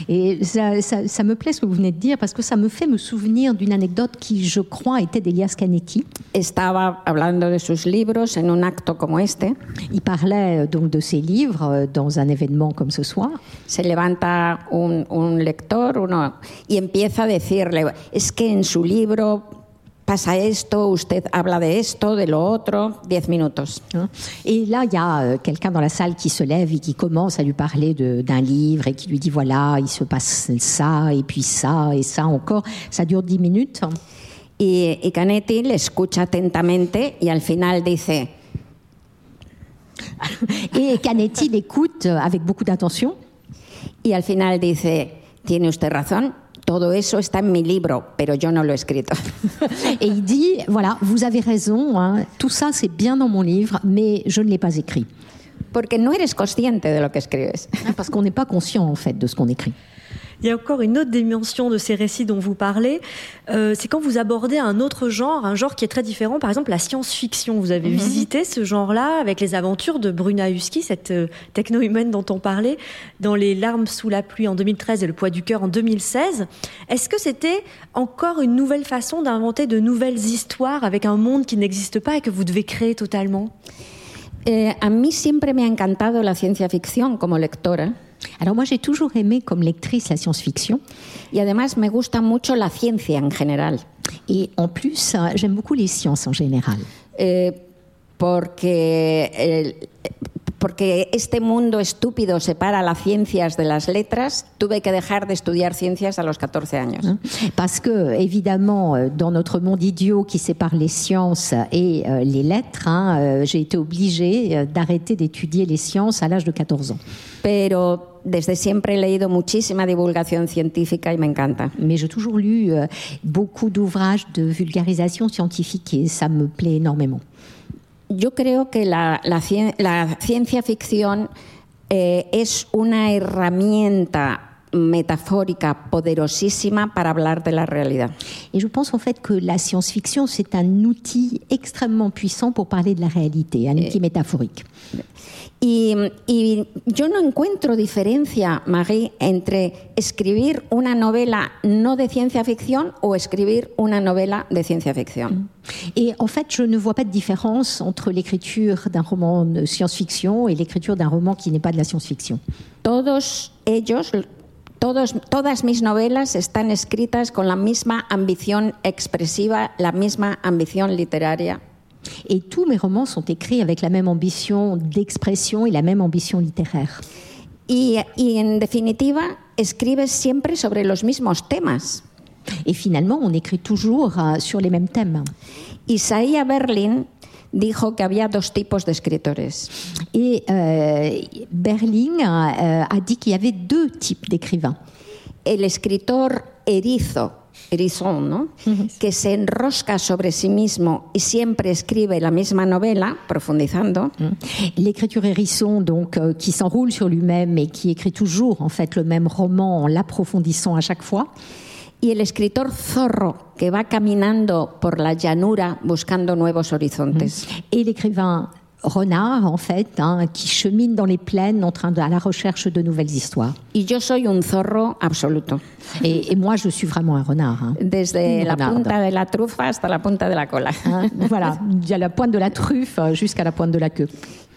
Et ça, ça, ça, me plaît ce que vous venez de dire parce que ça me fait me souvenir d'une anecdote qui, je crois, était d'Elias Canetti. Estaba hablando de sus libros en un acto como este. Il parlait euh, donc de ses livres euh, dans un événement comme ce soir. Se levanta un, un lector uno, y empieza a decirle, es que en su libro pasa esto, usted habla de esto, de lo otro, 10 minutos. Et là, il y a euh, quelqu'un dans la salle qui se lève et qui commence à lui parler d'un livre et qui lui dit voilà, il se passe ça, et puis ça, et ça encore. Ça dure 10 minutes. Y, y Canetti le escucha atentamente y al final dice. et Canetti l'écoute avec beaucoup d'attention. Y al final dice, tiene usted razón, todo eso está en mi libro, pero yo no lo he escrito. Et il dit, voilà, vous avez raison, hein, tout ça c'est bien dans mon livre, mais je ne l'ai pas écrit. Porque no eres consciente de lo que escribes. Parce qu'on n'est pas conscient en fait de ce qu'on écrit. Il y a encore une autre dimension de ces récits dont vous parlez, euh, c'est quand vous abordez un autre genre, un genre qui est très différent, par exemple la science-fiction. Vous avez mhm. visité ce genre-là avec les aventures de Bruna Husky, cette euh, techno-humaine dont on parlait, dans Les larmes sous la pluie en 2013 et Le poids du cœur en 2016. Est-ce que c'était encore une nouvelle façon d'inventer de nouvelles histoires avec un monde qui n'existe pas et que vous devez créer totalement? Eh, A mí siempre me ha encantado la ciencia ficción como lectora. Alors moi j'ai toujours aimé comme lectrice la science-fiction. Y además me gusta mucho la ciencia en general. Et en plus, j'aime beaucoup les sciences en général. Eh, porque eh, porque este mundo estúpido separa las ciencias de las letras, tuve que dejar de estudiar ciencias a los 14 años. Parce que, évidemment, euh, dans notre monde idiot qui sépare les sciences et euh, les lettres, hein, euh, j'ai été obligée d'arrêter d'étudier les sciences à l'âge de 14 ans. Pero desde siempre he leído muchísima divulgación científica y me encanta. Mais j'ai toujours lu beaucoup d'ouvrages de vulgarisation scientifique et ça me plaît énormément. yo creo que la, la, la ciencia ficción eh, es una herramienta métaphorique poderosísima para hablar de la realidad. Et je pense en fait que la science-fiction c'est un outil extrêmement puissant pour parler de la réalité, un outil métaphorique. Y, y yo no encuentro diferencia, Marie, entre escribir una novela no de ciencia ficción o escribir una novela de ciencia ficción. Et en fait, je ne vois pas de différence entre l'écriture d'un roman de science-fiction et l'écriture d'un roman qui n'est pas de la science-fiction. Todos ellos, todos, todas mis novelas están escritas con la misma ambición expresiva, la misma ambición literaria. Et tous mes romans sont écrits avec la même ambition d'expression et la même ambition littéraire. Y, y en definitiva, escribes siempre sobre los mismos temas. Et finalement, on écrit toujours euh, sur les mêmes thèmes. Isaiah Berlin dijo que había dos tipos de escritores. Et euh, Berling euh, a dit qu'il y avait deux types d'écrivains. El escritor erizo, erizón, ¿no? que se enrosca sobre sí mismo y siempre escribe la misma novela, profundizando. L'écriture hérisson, donc, euh, qui s'enroule sur lui-même et qui écrit toujours en fait le même roman en l'approfondissant à chaque fois. Y el escritor zorro, que va caminando por la llanura buscando nuevos horizontes. Et l'écrivain renard, en fait, hein, qui chemine dans les plaines en train de, à la recherche de nouvelles histoires. Y yo soy un zorro absoluto, Et, et moi, je suis vraiment un renard. hein. desde la punta de la trufa hasta la punta de la cola. Hein, voilà, a la pointe de la truffe euh, jusqu'à la pointe de la queue.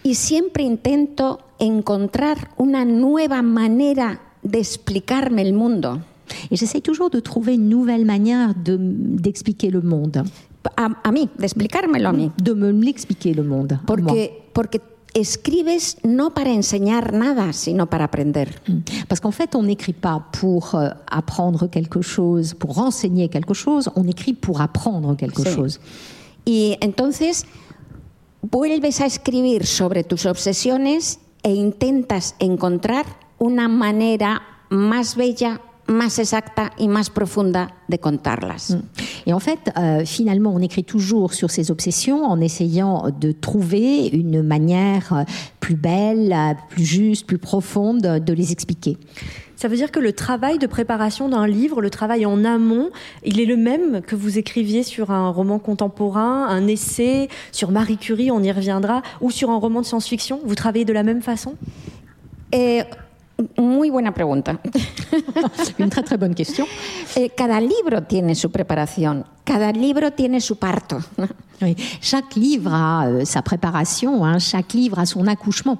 Y siempre intento encontrar una nueva manera de explicarme el mundo. Et j'essaye toujours de trouver une nouvelle manière de- d'expliquer le monde, A, a mí, de explicármelo a mí. de me l'expliquer le monde. Porque, porque escribes no para enseñar nada, sino para aprender. Parce qu'en fait, on n'écrit pas pour euh, apprendre quelque chose, pour renseigner quelque chose, on écrit pour apprendre quelque Sí. chose. Y entonces vuelves a escribir sobre tus obsesiones e intentas encontrar una manera más bella, más exacta y más profunda de contarlas. Et en fait, euh, finalement, on écrit toujours sur ses obsessions en essayant de trouver une manière euh, plus belle, euh, plus juste, plus profonde de les expliquer. Ça veut dire que le travail de préparation d'un livre, le travail en amont, il est le même que vous écriviez sur un roman contemporain, un essai sur Marie Curie, on y reviendra, ou sur un roman de science-fiction? Vous travaillez de la même façon? Eh, muy buena pregunta. Très très bonne question. Eh, cada libro tiene su preparación, cada libro tiene su parto. Oui. Chaque livre a euh, sa préparation, hein, chaque livre a son accouchement.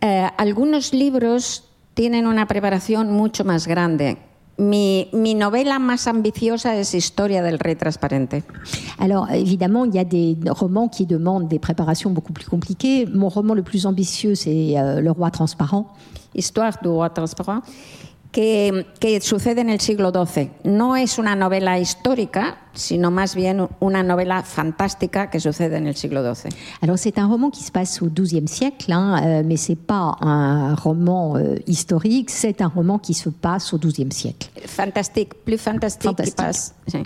Eh, algunos libros tienen una preparación mucho más grande. Mi, mi novela más ambiciosa es Historia del Rey Transparente. Alors évidemment, il y a des romans qui demandent des préparations beaucoup plus compliquées. Mon roman le plus ambitieux, c'est euh, Le Roi transparent. Histoire du roi transparent, que, que sucede en el siglo XII. No es una novela histórica, sino más bien una novela fantástica que sucede en el siglo XII. Alors c'est un roman qui se passe au XIIe siècle, hein, euh, mais c'est pas un roman euh, historique, c'est un roman qui se passe au XIIe siècle. Fantastic, plus Fantastic. quizás, sí.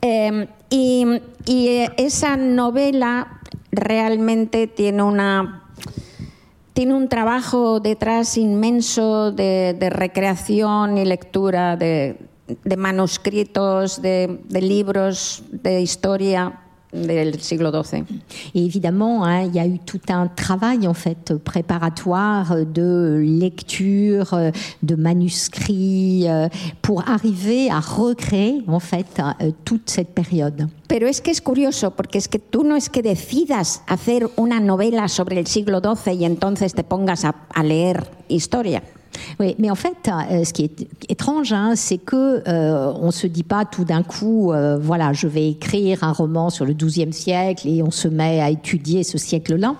Eh, y, y, eh, esa novela realmente tiene una tiene un trabajo detrás inmenso de, recreación y lectura de, manuscritos, de libros de historia del siglo XII. Et évidemment, hein, il y a eu tout un travail en fait préparatoire de lecture, euh, de manuscrits, euh, pour arriver à recréer en fait euh, toute cette période. Pero es que es curioso, porque es que tú no es que decidas hacer una novela sobre el siglo XII y entonces te pongas a, a leer historia. Oui, mais en fait, euh, ce qui est étrange, hein, c'est que euh, on se dit pas tout d'un coup, euh, voilà, je vais écrire un roman sur le XIIe siècle et on se met à étudier ce siècle-là.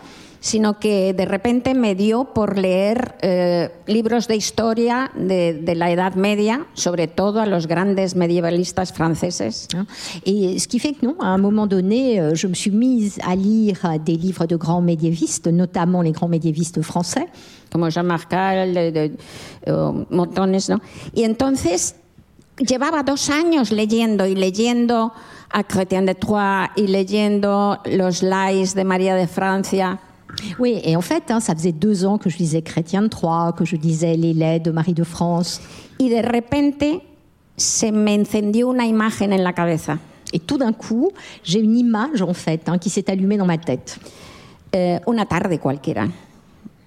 sino que de repente me dio por leer eh, libros de historia de, de la Edad Media, sobre todo a los grandes medievalistas franceses. hein. Et ce qui fait que non, à un moment donné, euh, je me suis mise à lire des livres de grands médiévistes, notamment les grands médiévistes français. Marcal, de- de- eh, montones, ¿no? Y entonces llevaba dos años leyendo y leyendo a Chrétien de Troyes y leyendo los Lais de María de Francia. Oui, et en fait, hein, ça faisait deux ans que je lisais Chrétien de Troyes, que je lisais Les Laits de Marie de France. Y de repente se me encendió una imagen en la cabeza. Et tout d'un coup, j'ai une image, en fait, hein, qui s'est allumée dans ma tête. Eh, una tarde cualquiera.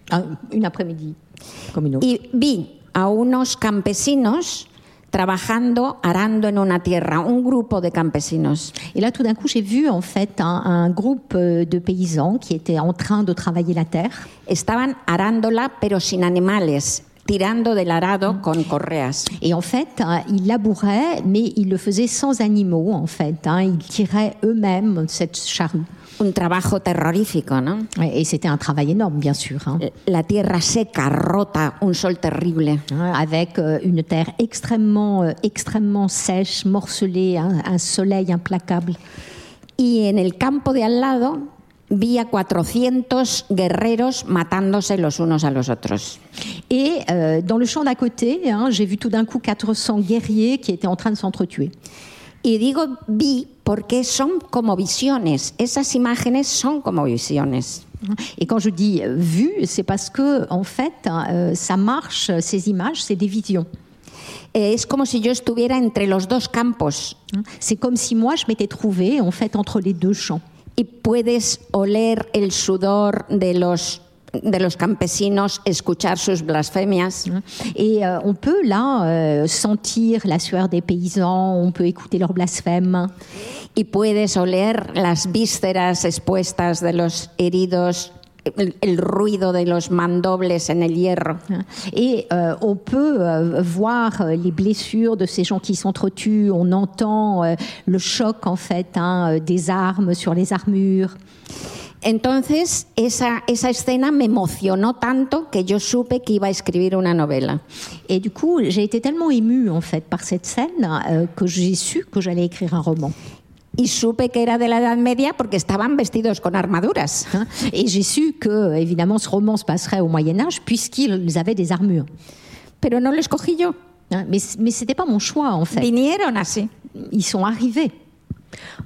Ah, une après-midi, une autre. y vi a unos campesinos trabajando, arando en una tierra, un grupo de campesinos. Et là, tout d'un coup, j'ai vu en fait un, un groupe euh, de paysans qui étaient en train de travailler la terre. Estaban arándola, pero sin animales, tirando del arado con correas. Et en fait, hein, ils labouraient, mais ils le faisaient sans animaux, en fait. hein. Ils tiraient eux-mêmes cette charrue. Un trabajo terrorífico, ¿no? Et c'était un travail énorme, bien sûr. hein. La tierra seca, rota, un sol terrible. Avec euh, une terre extrêmement, euh, extrêmement sèche, morcelée, hein, un soleil implacable. Y en el campo de al lado vi a 400 guerreros matándose los unos a los otros. Et euh, dans le champ d'à côté, hein, j'ai vu tout d'un coup 400 guerriers qui étaient en train de s'entretuer. Y digo vi porque son como visiones. Esas imágenes son como visiones. Et quand je dis vu, c'est parce que en fait, hein, euh, ça marche. Ces images, c'est des visions. Eh, Es como si yo estuviera entre los dos campos Hein. C'est comme si moi, je m'étais trouvée en fait entre les deux champs. y puedes oler el sudor de los, de los campesinos, escuchar sus blasfemias. Hein. Et euh, on peut là euh, sentir la sueur des paysans, on peut écouter leurs blasphèmes. y puedes oler las vísceras expuestas de los heridos, el, el ruido de los mandobles en el hierro. hein. Et euh, on peut euh, voir les blessures de ces gens qui s'entretuent, on entend euh, le choc en fait hein, des armes sur les armures. Entonces, esa, esa escena me emocionó tanto que yo supe que iba a escribir una novela. Et du coup, j'ai été tellement émue en fait par cette scène euh, que j'ai su que j'allais écrire un roman. Y supe que era de la Edad Media porque estaban vestidos con armaduras. hein? Et j'ai su que évidemment ce roman se passerait au Moyen Âge puisqu'ils avaient des armures. Pero no lo escogí yo. hein? Mais mais c'était pas mon choix en fait. Vinieron así. Ils sont arrivés.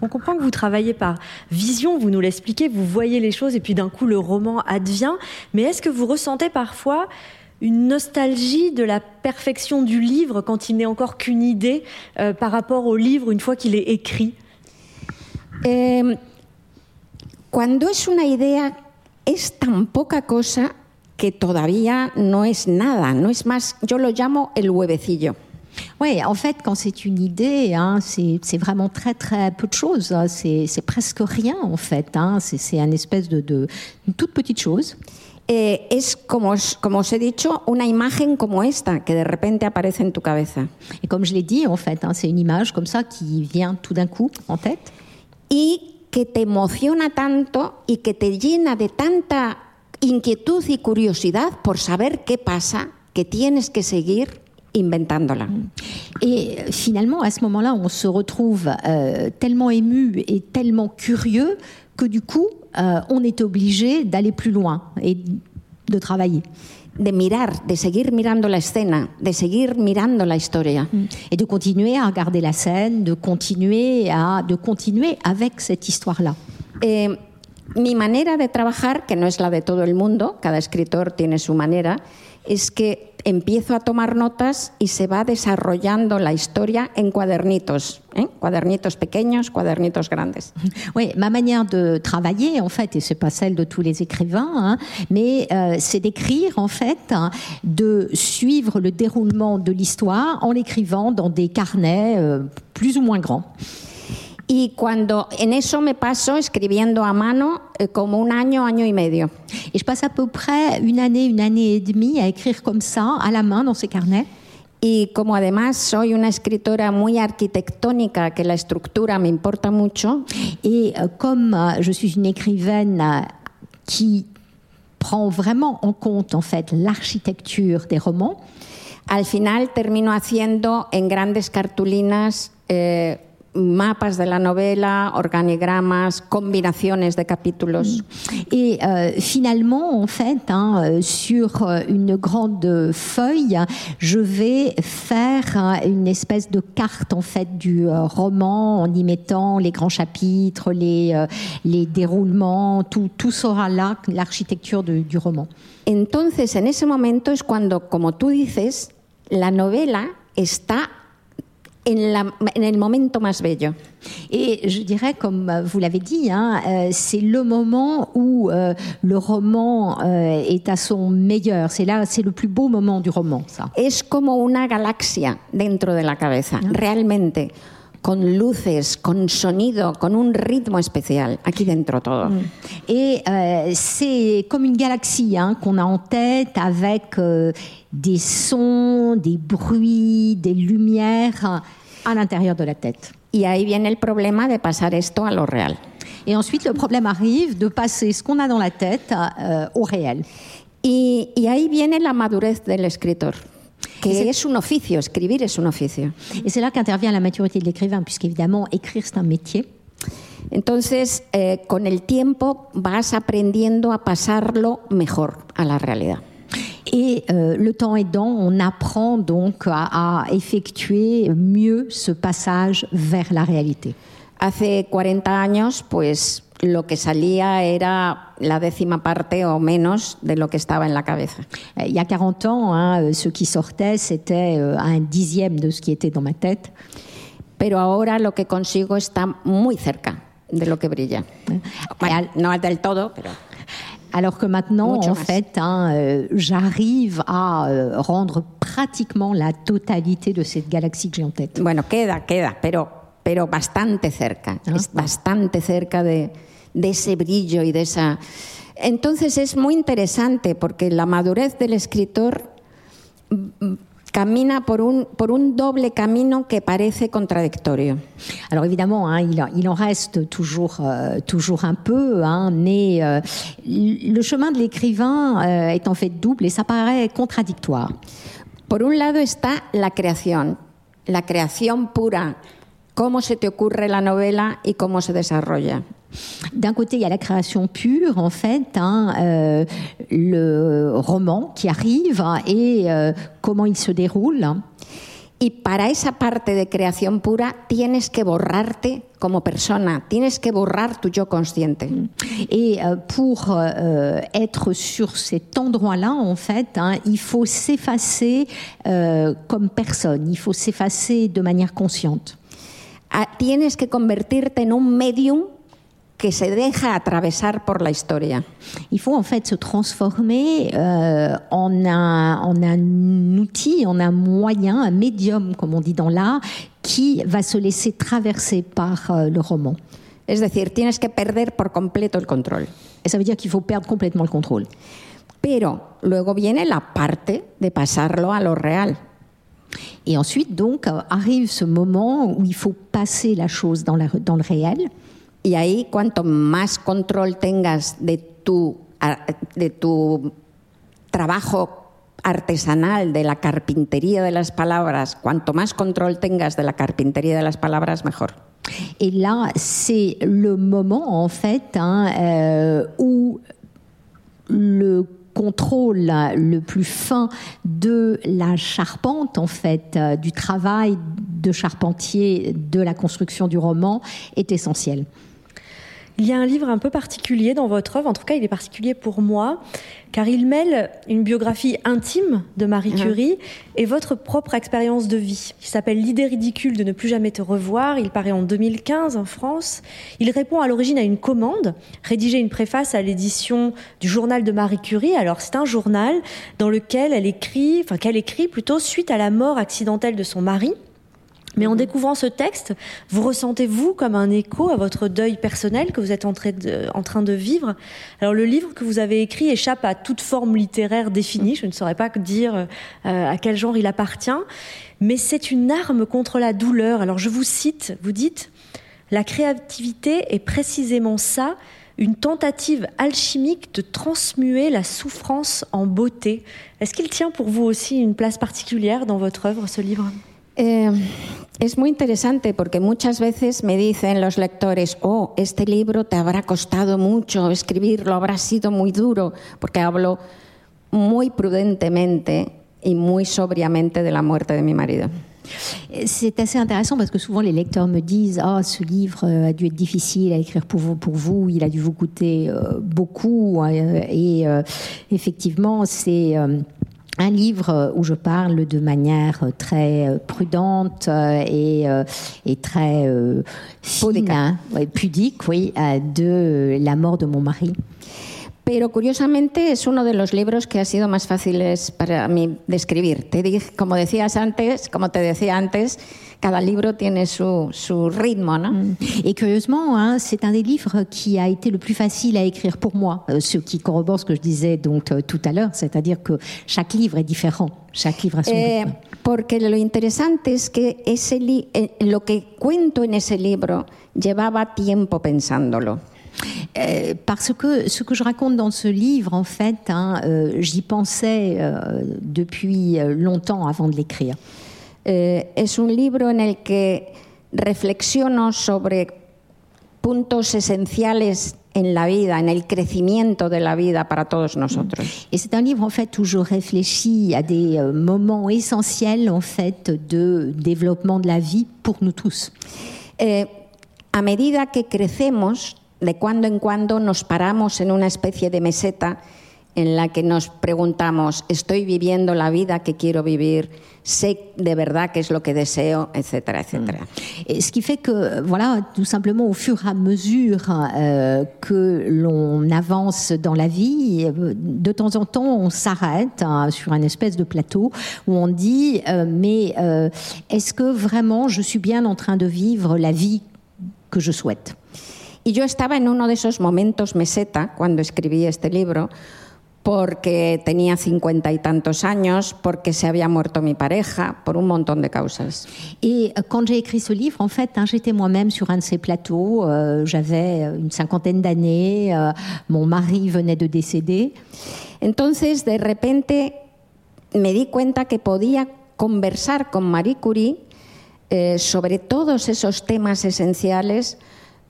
On comprend que vous travaillez par vision, vous nous l'expliquez, vous voyez les choses et puis d'un coup le roman advient. Mais est-ce que vous ressentez parfois une nostalgie de la perfection du livre quand il n'est encore qu'une idée euh, par rapport au livre une fois qu'il est écrit? Eh, cuando es una idea, es tan poca cosa que todavía no es nada, no es más, yo lo llamo el huevecillo. Oui, en fait, quand c'est une idée, hein, c'est vraiment très très peu de choses. hein. C'est presque rien en fait. hein. C'est c'est un espèce de, de une toute petite chose. Eh, es, como como os he dicho, una imagen como esta que de repente aparece en tu cabeza. Et comme je l'ai dit, en fait, c'est une image comme ça qui vient tout d'un coup en tête y que te emociona tanto y que te llena de tanta inquietud y curiosidad por saber qué pasa que tienes que seguir inventándola. Et finalement, à ce moment-là, on se retrouve euh, tellement ému et tellement curieux que du coup, euh, on est obligé d'aller plus loin et de travailler. De mirar, de seguir mirando la escena, de seguir mirando la historia. Et de continuer à regarder la scène, de continuer, à, de continuer avec cette histoire-là. Eh, mi manera de trabajar, que no es la de todo el mundo, cada escritor tiene su manera, es que empiezo a tomar notas y se va desarrollando la historia en cuadernitos, ¿eh? cuadernitos pequeños, cuadernitos grandes. Oui, ma manière de travailler, en fait, et c'est pas celle de tous les écrivains, hein, mais euh, c'est d'écrire, en fait, hein, de suivre le déroulement de l'histoire en l'écrivant dans des carnets euh, plus ou moins grands. Y cuando en eso me paso escribiendo a mano eh, como un año, año y medio. Et je passe à peu près une année, une année et demie à écrire comme ça, à la main, dans ces carnets. Y como además soy una escritora muy arquitectónica, que la estructura me importa mucho, Et euh, comme euh, je suis une écrivaine euh, qui prend vraiment en compte, en fait, l'architecture des romans, al final termino haciendo en grandes cartulinas eh, mapas de la novela, organigramas, combinaciones de capítulos. Et euh, finalement, en fait, hein, euh, sur euh, une grande feuille, je vais faire hein, une espèce de carte en fait du euh, roman en y mettant les grands chapitres, les, euh, les déroulements, tout, tout sera là, l'architecture du roman. Entonces, en ese momento es cuando, como tú dices, la novela está en, la, en el momento más bello. Et je dirais, comme euh, vous l'avez dit, hein, euh, c'est le moment où euh, le roman euh, est à son meilleur. C'est là, c'est le plus beau moment du roman, ça. Es como una galaxia dentro de la cabeza, realmente, con luces, con sonido, con un ritmo especial, aquí dentro todo. Et euh, c'est comme une galaxie hein, qu'on a en tête avec euh, des sons, des bruits, des lumières à l'intérieur de la tête. Y ahí viene el problema de pasar esto a lo real. Et ensuite, le problème arrive de passer ce qu'on a dans la tête euh, au réel. Y, y ahí viene la madurez del escritor, que es un oficio, escribir es un oficio. Et c'est là qu'intervient la maturité de l'écrivain, puisqu'évidemment, écrire, c'est un métier. Entonces, eh, con el tiempo vas aprendiendo a pasarlo mejor a la realidad. Et euh, le temps aidant, on apprend donc à, à effectuer mieux ce passage vers la réalité. Hace 40 años, pues lo que salía era la décima parte o menos de lo que estaba en la cabeza. Euh, Il y a 40 ans, hein, euh, ce qui sortait, c'était euh, un dixième de ce qui était dans ma tête. Pero ahora lo que consigo está muy cerca de lo que brilla. Bueno, no del todo, pero Alors que maintenant, Mucho en más. fait, hein, euh, j'arrive à euh, rendre pratiquement la totalité de cette galaxie que j'ai en tête. bueno, queda, queda, pero, pero bastante cerca. Ah, es bueno. bastante cerca de, de ese brillo y de esa. Entonces es muy interesante porque la madurez del escritor mm, camina por un, por un doble camino que parece contradictorio. Alors évidemment, hein, il, il en reste toujours, euh, toujours un peu, hein, mais euh, le chemin de l'écrivain euh, est en fait double et ça paraît contradictoire. Por un lado está la creación, la creación pura, cómo se te ocurre la novela y cómo se desarrolla. D'un côté, il y a la création pure, en fait, hein, euh, le roman qui arrive hein, et euh, comment il se déroule. Y para esa parte de creación pura tienes que borrarte como persona, tienes que borrar tu yo consciente. Et euh, pour euh, être sur cet endroit-là, en fait, hein, il faut s'effacer euh, comme personne, il faut s'effacer de manière consciente. Ah, Tienes que convertirte en un medium que se deja atravesar por la historia. Il faut en fait se transformer euh, en, un, en un outil, en un moyen, un médium, comme on dit dans l'art, qui va se laisser traverser par euh, le roman. Es decir, tienes que perder por completo el control. Et ça veut dire qu'il faut perdre complètement le contrôle. Pero luego viene la parte de pasarlo a lo real. Et ensuite, donc, arrive ce moment où il faut passer la chose dans, la- dans le réel. Y ahí cuanto más control tengas de tu, de tu trabajo artesanal, de la carpintería de las palabras, cuanto más control tengas de la carpintería de las palabras, mejor. Et là, c'est le moment, en fait, hein, euh, où le contrôle le plus fin de la charpente, en fait, euh, du travail de charpentier de la construction du roman est essentiel. Il y a un livre un peu particulier dans votre œuvre, en tout cas il est particulier pour moi, car il mêle une biographie intime de Marie Curie et votre propre expérience de vie, qui s'appelle L'idée ridicule de ne plus jamais te revoir. Il paraît en 2015 en France. Il répond à l'origine à une commande, rédiger une préface à l'édition du journal de Marie Curie. Alors c'est un journal dans lequel elle écrit, enfin qu'elle écrit plutôt suite à la mort accidentelle de son mari. Mais en découvrant ce texte, vous ressentez-vous comme un écho à votre deuil personnel que vous êtes en train de, en train de vivre? Alors le livre que vous avez écrit échappe à toute forme littéraire définie, je ne saurais pas dire euh, à quel genre il appartient, mais c'est une arme contre la douleur. Alors je vous cite, vous dites, la créativité est précisément ça, une tentative alchimique de transmuer la souffrance en beauté. Est-ce qu'il tient pour vous aussi une place particulière dans votre œuvre, ce livre? Eh, es muy interesante porque muchas veces me dicen los lectores, oh, este libro te habrá costado mucho escribirlo, habrá sido muy duro, porque hablo muy prudentemente y muy sobriamente de la muerte de mi marido. C'est assez intéressant parce que souvent les lecteurs me disent Ah, ce livre euh, a dû être difficile à écrire pour vous, pour vous il a dû vous coûter euh, beaucoup. et euh, effectivement, c'est. Euh, un livre où je parle de manière très prudente et, et très fine, hein, pudique, oui, de la mort de mon mari. Pero curiosamente es uno de los libros que ha sido más fáciles para mí de escribir. Te, como decías antes, como te decía antes, cada libro tiene su, su ritmo, ¿no? Mm. Et curieusement, hein, c'est un des livres qui a été le plus facile à écrire pour moi, euh, ce qui corrobore ce que je disais donc euh, tout à l'heure, c'est-à-dire que chaque livre est différent, chaque livre a son eh, rythme. Porque lo interesante es que ese li eh, lo que cuento en ese libro llevaba tiempo pensándolo. Euh, parce que ce que je raconte dans ce livre, en fait, hein, euh, j'y pensais euh, depuis longtemps avant de l'écrire. Es un libro en el que reflexiono sobre puntos esenciales en la vida, en el crecimiento de la vida para todos nosotros. Et c'est un livre en fait où je réfléchis à des moments essentiels en fait de développement de la vie pour nous tous. a medida que crecemos, de cuando en cuando nos paramos en una especie de meseta en la que nos preguntamos, ¿estoy viviendo la vida que quiero vivir? ¿Sé de verdad qué es lo que deseo? Etcétera, etcétera. Et ce qui fait que, voilà, tout simplement au fur et à mesure euh, que l'on avance dans la vie, de temps en temps, on s'arrête hein, sur un espèce de plateau où on dit, euh, mais euh, est-ce que vraiment je suis bien en train de vivre la vie que je souhaite? Y yo estaba en uno de esos momentos meseta cuando escribí este libro, porque tenía cincuenta y tantos años, porque se había muerto mi pareja, por un montón de causas. Et quand j'ai écrit ce livre, en fait, hein, j'étais moi-même sur un de ces plateaux. Euh, J'avais une cinquantaine d'années. Euh, mon mari venait de décéder. Entonces, de repente, me di cuenta que podía conversar con Marie Curie eh, sobre todos esos temas esenciales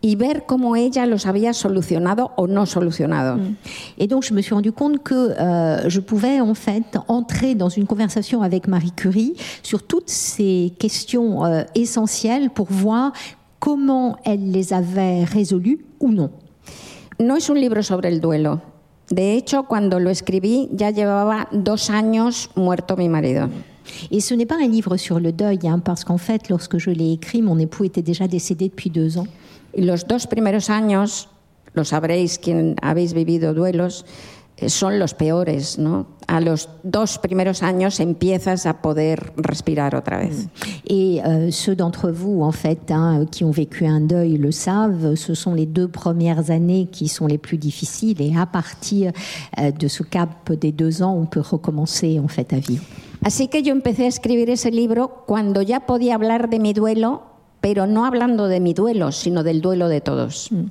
y ver cómo ella los había solucionado o no solucionado. Mm. Et donc je me suis rendu compte que euh, je pouvais en fait entrer dans une conversation avec Marie Curie sur toutes ces questions euh, essentielles pour voir comment elle les avait résolues ou non. No es un libro sobre el duelo. De hecho, cuando lo escribí ya llevaba dos años muerto mi marido. Et ce n'est pas un livre sur le deuil, hein, parce qu'en fait, lorsque je l'ai écrit, mon époux était déjà décédé depuis deux ans. Y los dos primeros años, lo sabréis quien habéis vivido duelos, eh, son los peores, ¿no? A los dos primeros años empiezas a poder respirar otra vez. Et euh, ceux d'entre vous, en fait, hein, qui ont vécu un deuil le savent, ce sont les deux premières années qui sont les plus difficiles et à partir euh, de ce cap des deux ans, on peut recommencer, en fait, à vivre. Así que yo empecé a escribir ese libro cuando ya podía hablar de mi duelo pero no hablando de mi duelo, sino del duelo de todos. Mm.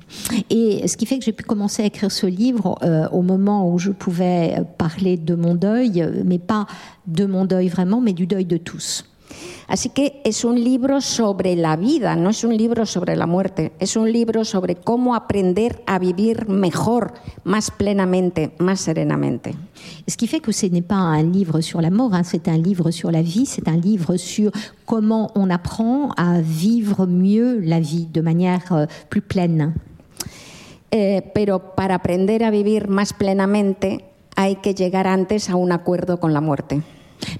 Et ce qui fait que j'ai pu commencer à écrire ce livre euh, au moment où je pouvais parler de mon deuil, mais pas de mon deuil vraiment, mais du deuil de tous. Así que es un libro sobre la vida, no es un libro sobre la muerte, es un libro sobre cómo aprender a vivir mejor, más plenamente, más serenamente. Ce qui fait que ce n'est pas un livre sur la mort, hein, c'est un livre sur la vie, c'est un livre sur comment on apprend à vivre mieux la vie de manière euh, plus pleine. Eh, pero para aprender a vivir más plenamente hay que llegar antes a un acuerdo con la muerte.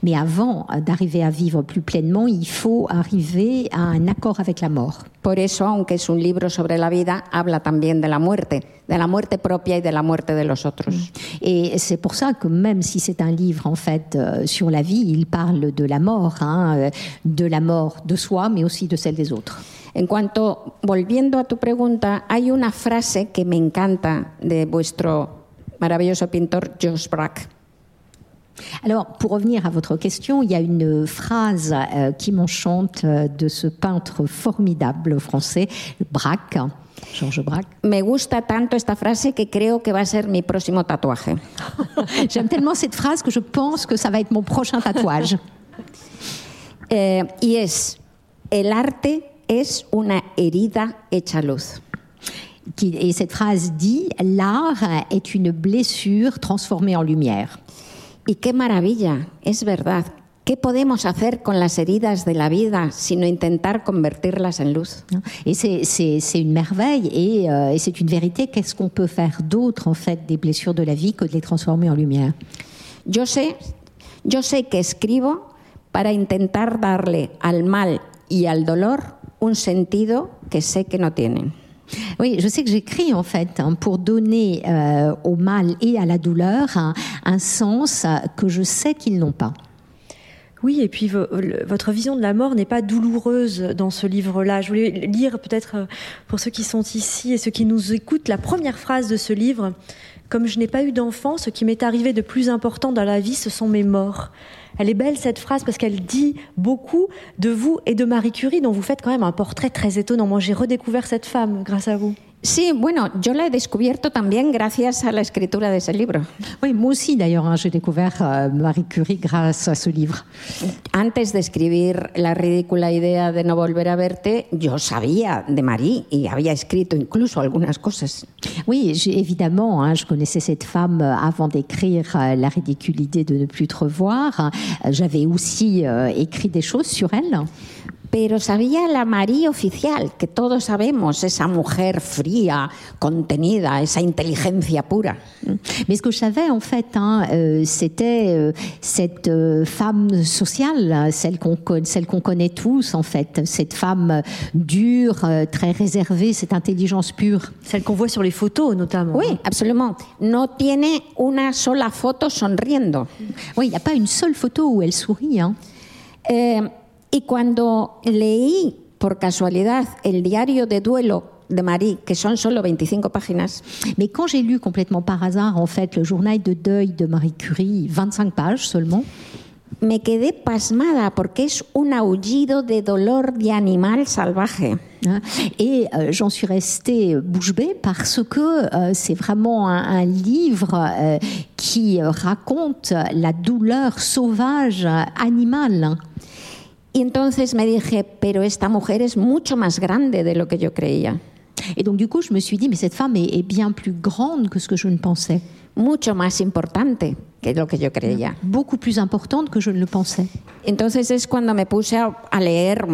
Mais avant d'arriver à vivre plus pleinement, il faut arriver à un accord avec la mort. Por eso, aunque es un libro sobre la vida, habla también de la muerte, de la muerte propia y de la muerte de los otros. Mm. Et c'est pour ça que même si c'est un livre en fait euh, sur la vie, il parle de la mort, hein, euh, de la mort de soi, mais aussi de celle des autres. En cuanto, volviendo a tu pregunta, hay una frase que me encanta de vuestro maravilloso pintor Josh Brack. Alors, pour revenir à votre question, il y a une phrase euh, qui m'enchante euh, de ce peintre formidable français, Braque. Georges Braque. Me gusta tanto esta frase que creo que va a ser mi próximo tatuaje. J'aime tellement cette phrase que je pense que ça va être mon prochain tatouage. eh, y es, el arte es una herida hecha luz. Et cette phrase dit, l'art est une blessure transformée en lumière. Y qué maravilla, es verdad. ¿Qué podemos hacer con las heridas de la vida sino intentar convertirlas en luz? Et c'est une merveille et, euh, et c'est une vérité. Qu'est-ce qu'on peut faire d'autre en fait des blessures de la vie que de les transformer en lumière Yo sé Yo sé que escribo para intentar darle al mal y al dolor un sentido que sé que no tienen. Oui, je sais que j'écris en fait hein, pour donner euh, au mal et à la douleur un, un sens que je sais qu'ils n'ont pas. Oui, et puis votre vision de la mort n'est pas douloureuse dans ce livre-là. Je voulais lire peut-être euh, pour ceux qui sont ici et ceux qui nous écoutent la première phrase de ce livre. Comme je n'ai pas eu d'enfant, ce qui m'est arrivé de plus important dans la vie, ce sont mes morts. Elle est belle cette phrase parce qu'elle dit beaucoup de vous et de Marie Curie, dont vous faites quand même un portrait très étonnant. Moi, j'ai redécouvert cette femme grâce à vous. Sí, bueno, yo la he descubierto también gracias a la escritura de ese libro. Oui, moi aussi d'ailleurs, hein, j'ai découvert euh, Marie Curie grâce à ce livre. Antes de escribir la ridícula idea de no volver a verte, yo sabía de Marie y había escrito incluso algunas cosas. Oui, évidemment, hein, je connaissais cette femme euh, avant d'écrire euh, La ridicule idée de ne plus te revoir. Euh, J'avais aussi euh, écrit des choses sur elle. Pero sabía la Marie oficial, que todos sabemos, esa mujer fría, contenida, esa inteligencia pura. Mais ce que je savais, en fait, hein, euh, c'était euh, cette euh, femme sociale, celle qu'on celle qu'on connaît tous, en fait, cette femme dure, très réservée, cette intelligence pure. Celle qu'on voit sur les photos notamment. Oui, absolutamente. No tiene una sola foto sonriendo. Oui, il n'y a pas une seule photo où elle sourit. Hein. Eh, y cuando leí por casualidad el diario de duelo de Marie, que son solo 25 páginas, Mais quand j'ai lu complètement par hasard, en fait, le journal de deuil de Marie Curie, 25 pages seulement, me quedé pasmada porque es un aullido de dolor de animal salvaje. hein, et euh, j'en suis restée bouche bée parce que euh, c'est vraiment un, un livre euh, qui raconte la douleur sauvage animale. Y entonces me dije, pero esta mujer es mucho más grande de lo que yo creía, Et donc, du coup, je me suis dit, mais cette femme est, est bien plus grande que ce que je ne pensais, mucho más importante que lo que yo creía. beaucoup plus importante que je ne le pensais. Entonces es cuando me puse a, a leer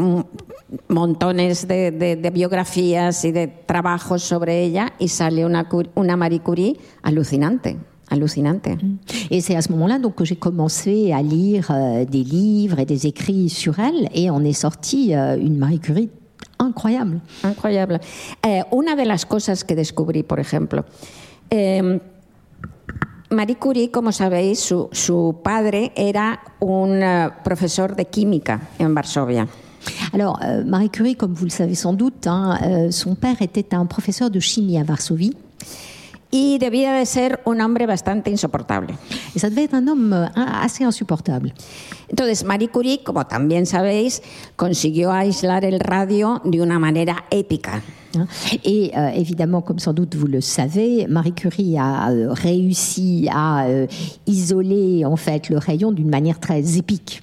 montones de, de- de biografías y de trabajos sobre ella y sale una, una Marie Curie alucinante, alucinante. Et c'est à ce moment-là donc que j'ai commencé à lire euh, des livres et des écrits sur elle, et on est sorti euh, une Marie Curie incroyable. Incroyable. Eh, una de las cosas que descubrí, por ejemplo, eh, Marie Curie, como sabéis, su, su padre era un eh, profesor de química en Varsovia. Alors, euh, Marie Curie, comme vous le savez sans doute, hein, euh, son père était un professeur de chimie à Varsovie. Y debía de ser un hombre bastante insoportable. Et ça devait être un homme euh, assez insupportable. Entonces, Marie Curie, como también sabéis, consiguió aislar el radio de una manera épica. hein. Et euh, évidemment, comme sans doute vous le savez, Marie Curie a euh, réussi à euh, isoler en fait le rayon d'une manière très épique.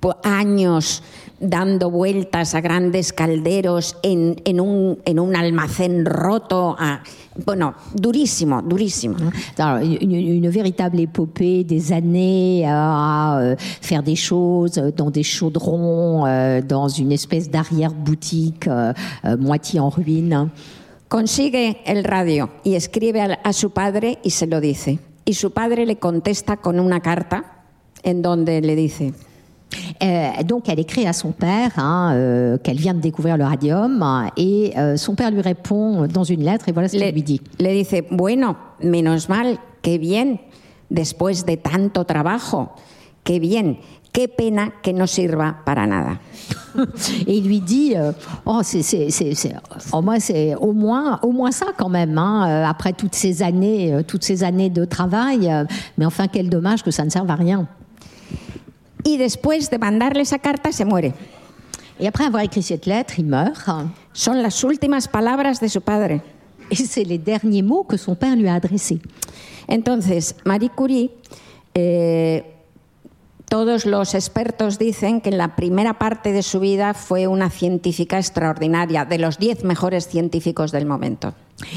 Por años dando vueltas a grandes calderos en, en un, en un almacén roto. a- bueno, durísimo, durísimo. Alors, une, une véritable épopée, des années à euh, faire des choses dans des chaudrons, euh, dans une espèce d'arrière-boutique euh, euh, moitié en ruine. Consigue el radio y escribe a, su padre y se lo dice. Y su padre le contesta con una carta en donde le dice, Euh, donc, elle écrit à son père hein, euh, qu'elle vient de découvrir le radium et euh, son père lui répond dans une lettre et voilà ce le, qu'il lui dit. le dice, bueno, menos mal, qué bien, después de tanto trabajo, qué bien, qué pena que no sirva para nada. Et il lui dit Oh, c'est, c'est, c'est, c'est- oh, moi, c'est au moins, au moins ça quand même, hein, après toutes ces années, toutes ces années de travail. mais enfin, quel dommage que ça ne serve à rien. Y después de mandarle esa carta se muere. Et après avoir écrit cette lettre, il meurt. Son las últimas palabras de su padre. Et c'est les derniers mots que son père lui a adressés. Entonces, Marie Curie, eh, todos los expertos dicen que en la primera parte de su vida fue una científica extraordinaria, de los diez mejores científicos del momento.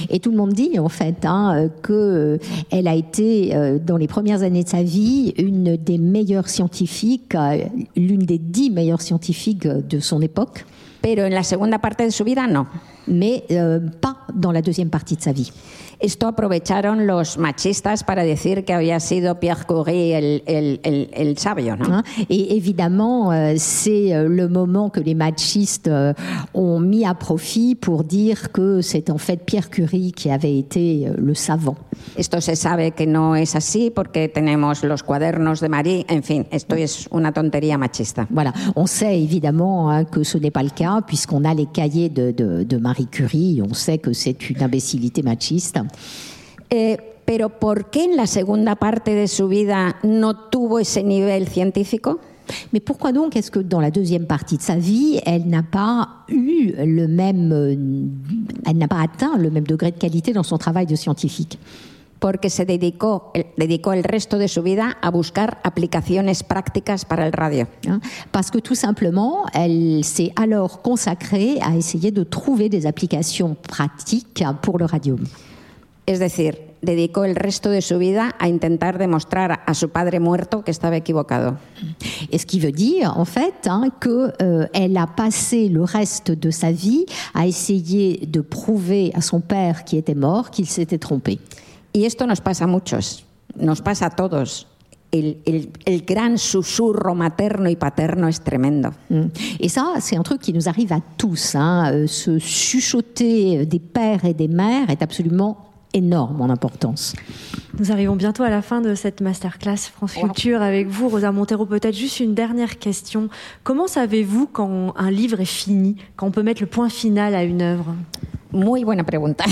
Et tout le monde dit en fait hein, que euh, elle a été euh, dans les premières années de sa vie une des meilleures scientifiques, euh, l'une des dix meilleures scientifiques de son époque. Pero en la segunda parte de su vida no. Mais euh, pas dans la deuxième partie de sa vie. Esto aprovecharon los machistas para decir que había sido Pierre Curie el, el, el, el sabio, ¿no? Hein? Et évidemment, euh, c'est euh, le moment que les machistes euh, ont mis à profit pour dire que c'est en fait Pierre Curie qui avait été le savant. Esto se sabe que no es así porque tenemos los cuadernos de Marie. En fin, esto es una tontería machista. Voilà, on sait évidemment hein, que ce n'est pas le cas puisqu'on a les cahiers de, de- de Marie Curie, on sait que c'est une imbécilité machiste. Eh, pero ¿por qué en la segunda parte de su vida no tuvo ese nivel científico? Mais pourquoi donc est-ce que dans la deuxième partie de sa vie, elle n'a pas eu le même, euh, elle n'a pas atteint le même degré de qualité dans son travail de scientifique? Porque se dedicó el, dedicó el resto de su vida a buscar aplicaciones prácticas para el radio. Parce que tout simplement, elle s'est alors consacrée à essayer de trouver des applications pratiques pour le radium. Es decir, dedicó el resto de su vida a intentar demostrar a su padre muerto que estaba equivocado. Et ce qui veut dire, en fait, hein, qu'elle a passé le reste de sa vie à essayer de prouver à son père qui était mort qu'il s'était trompé. Y esto nos pasa a muchos, nos pasa a todos. El, el- el gran susurro materno y paterno es tremendo. Mm. Et ça, c'est un truc qui nous arrive à tous. Hein. Euh, Ce chuchoter des pères et des mères est absolument énorme en importance. Nous arrivons bientôt à la fin de cette masterclass France Culture avec vous, Rosa Montero. Peut-être juste une dernière question. Comment savez-vous quand un livre est fini, quand on peut mettre le point final à une œuvre? Muy buena pregunta.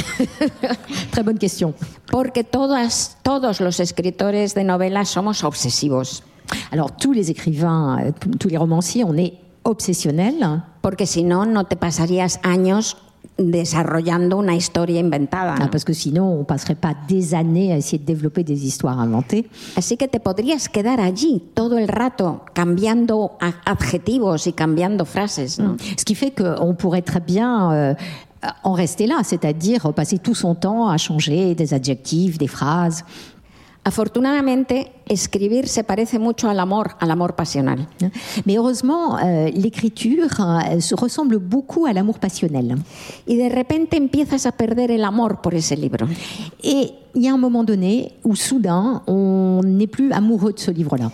Très bonne question. Porque todas, todos los escritores de novelas somos obsesivos. Alors, tous les écrivains, euh, tous les romanciers, on est obsessionnels. Porque si no, no te pasarías años desarrollando una historia inventada. Ah, parce que sinon, on passerait pas des années à essayer de développer des histoires inventées. Así que te podrías quedar allí todo el rato cambiando adjetivos y cambiando frases. ¿no? Ce qui fait qu'on pourrait très bien euh, en rester là, c'est-à-dire passer tout son temps à changer des adjectifs, des phrases. Afortunadamente, escribir se parece mucho al amor, al amor pasional. Mais heureusement, euh, l'écriture euh, se ressemble beaucoup à l'amour passionnel. Y de repente empiezas a perder el amor por ese libro. Et il y a un moment donné où soudain, on n'est plus amoureux de ce livre-là.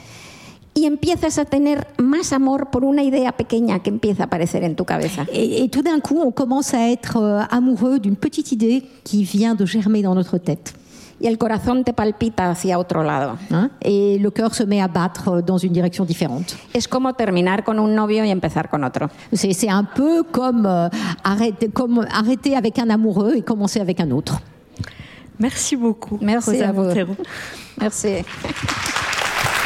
Y empiezas a tener más amor por una idea pequeña que empieza a aparecer en tu cabeza. Et, et tout d'un coup, on commence à être euh, amoureux d'une petite idée qui vient de germer dans notre tête. Y el corazón te palpita hacia otro lado. hein, et le cœur se met à battre dans une direction différente. Es como terminar con un novio y empezar con otro. C'est c'est un peu comme, euh, arrêter, comme arrêter avec un amoureux et commencer avec un autre. Merci beaucoup. Merci Rosa à vous. Montero. Merci.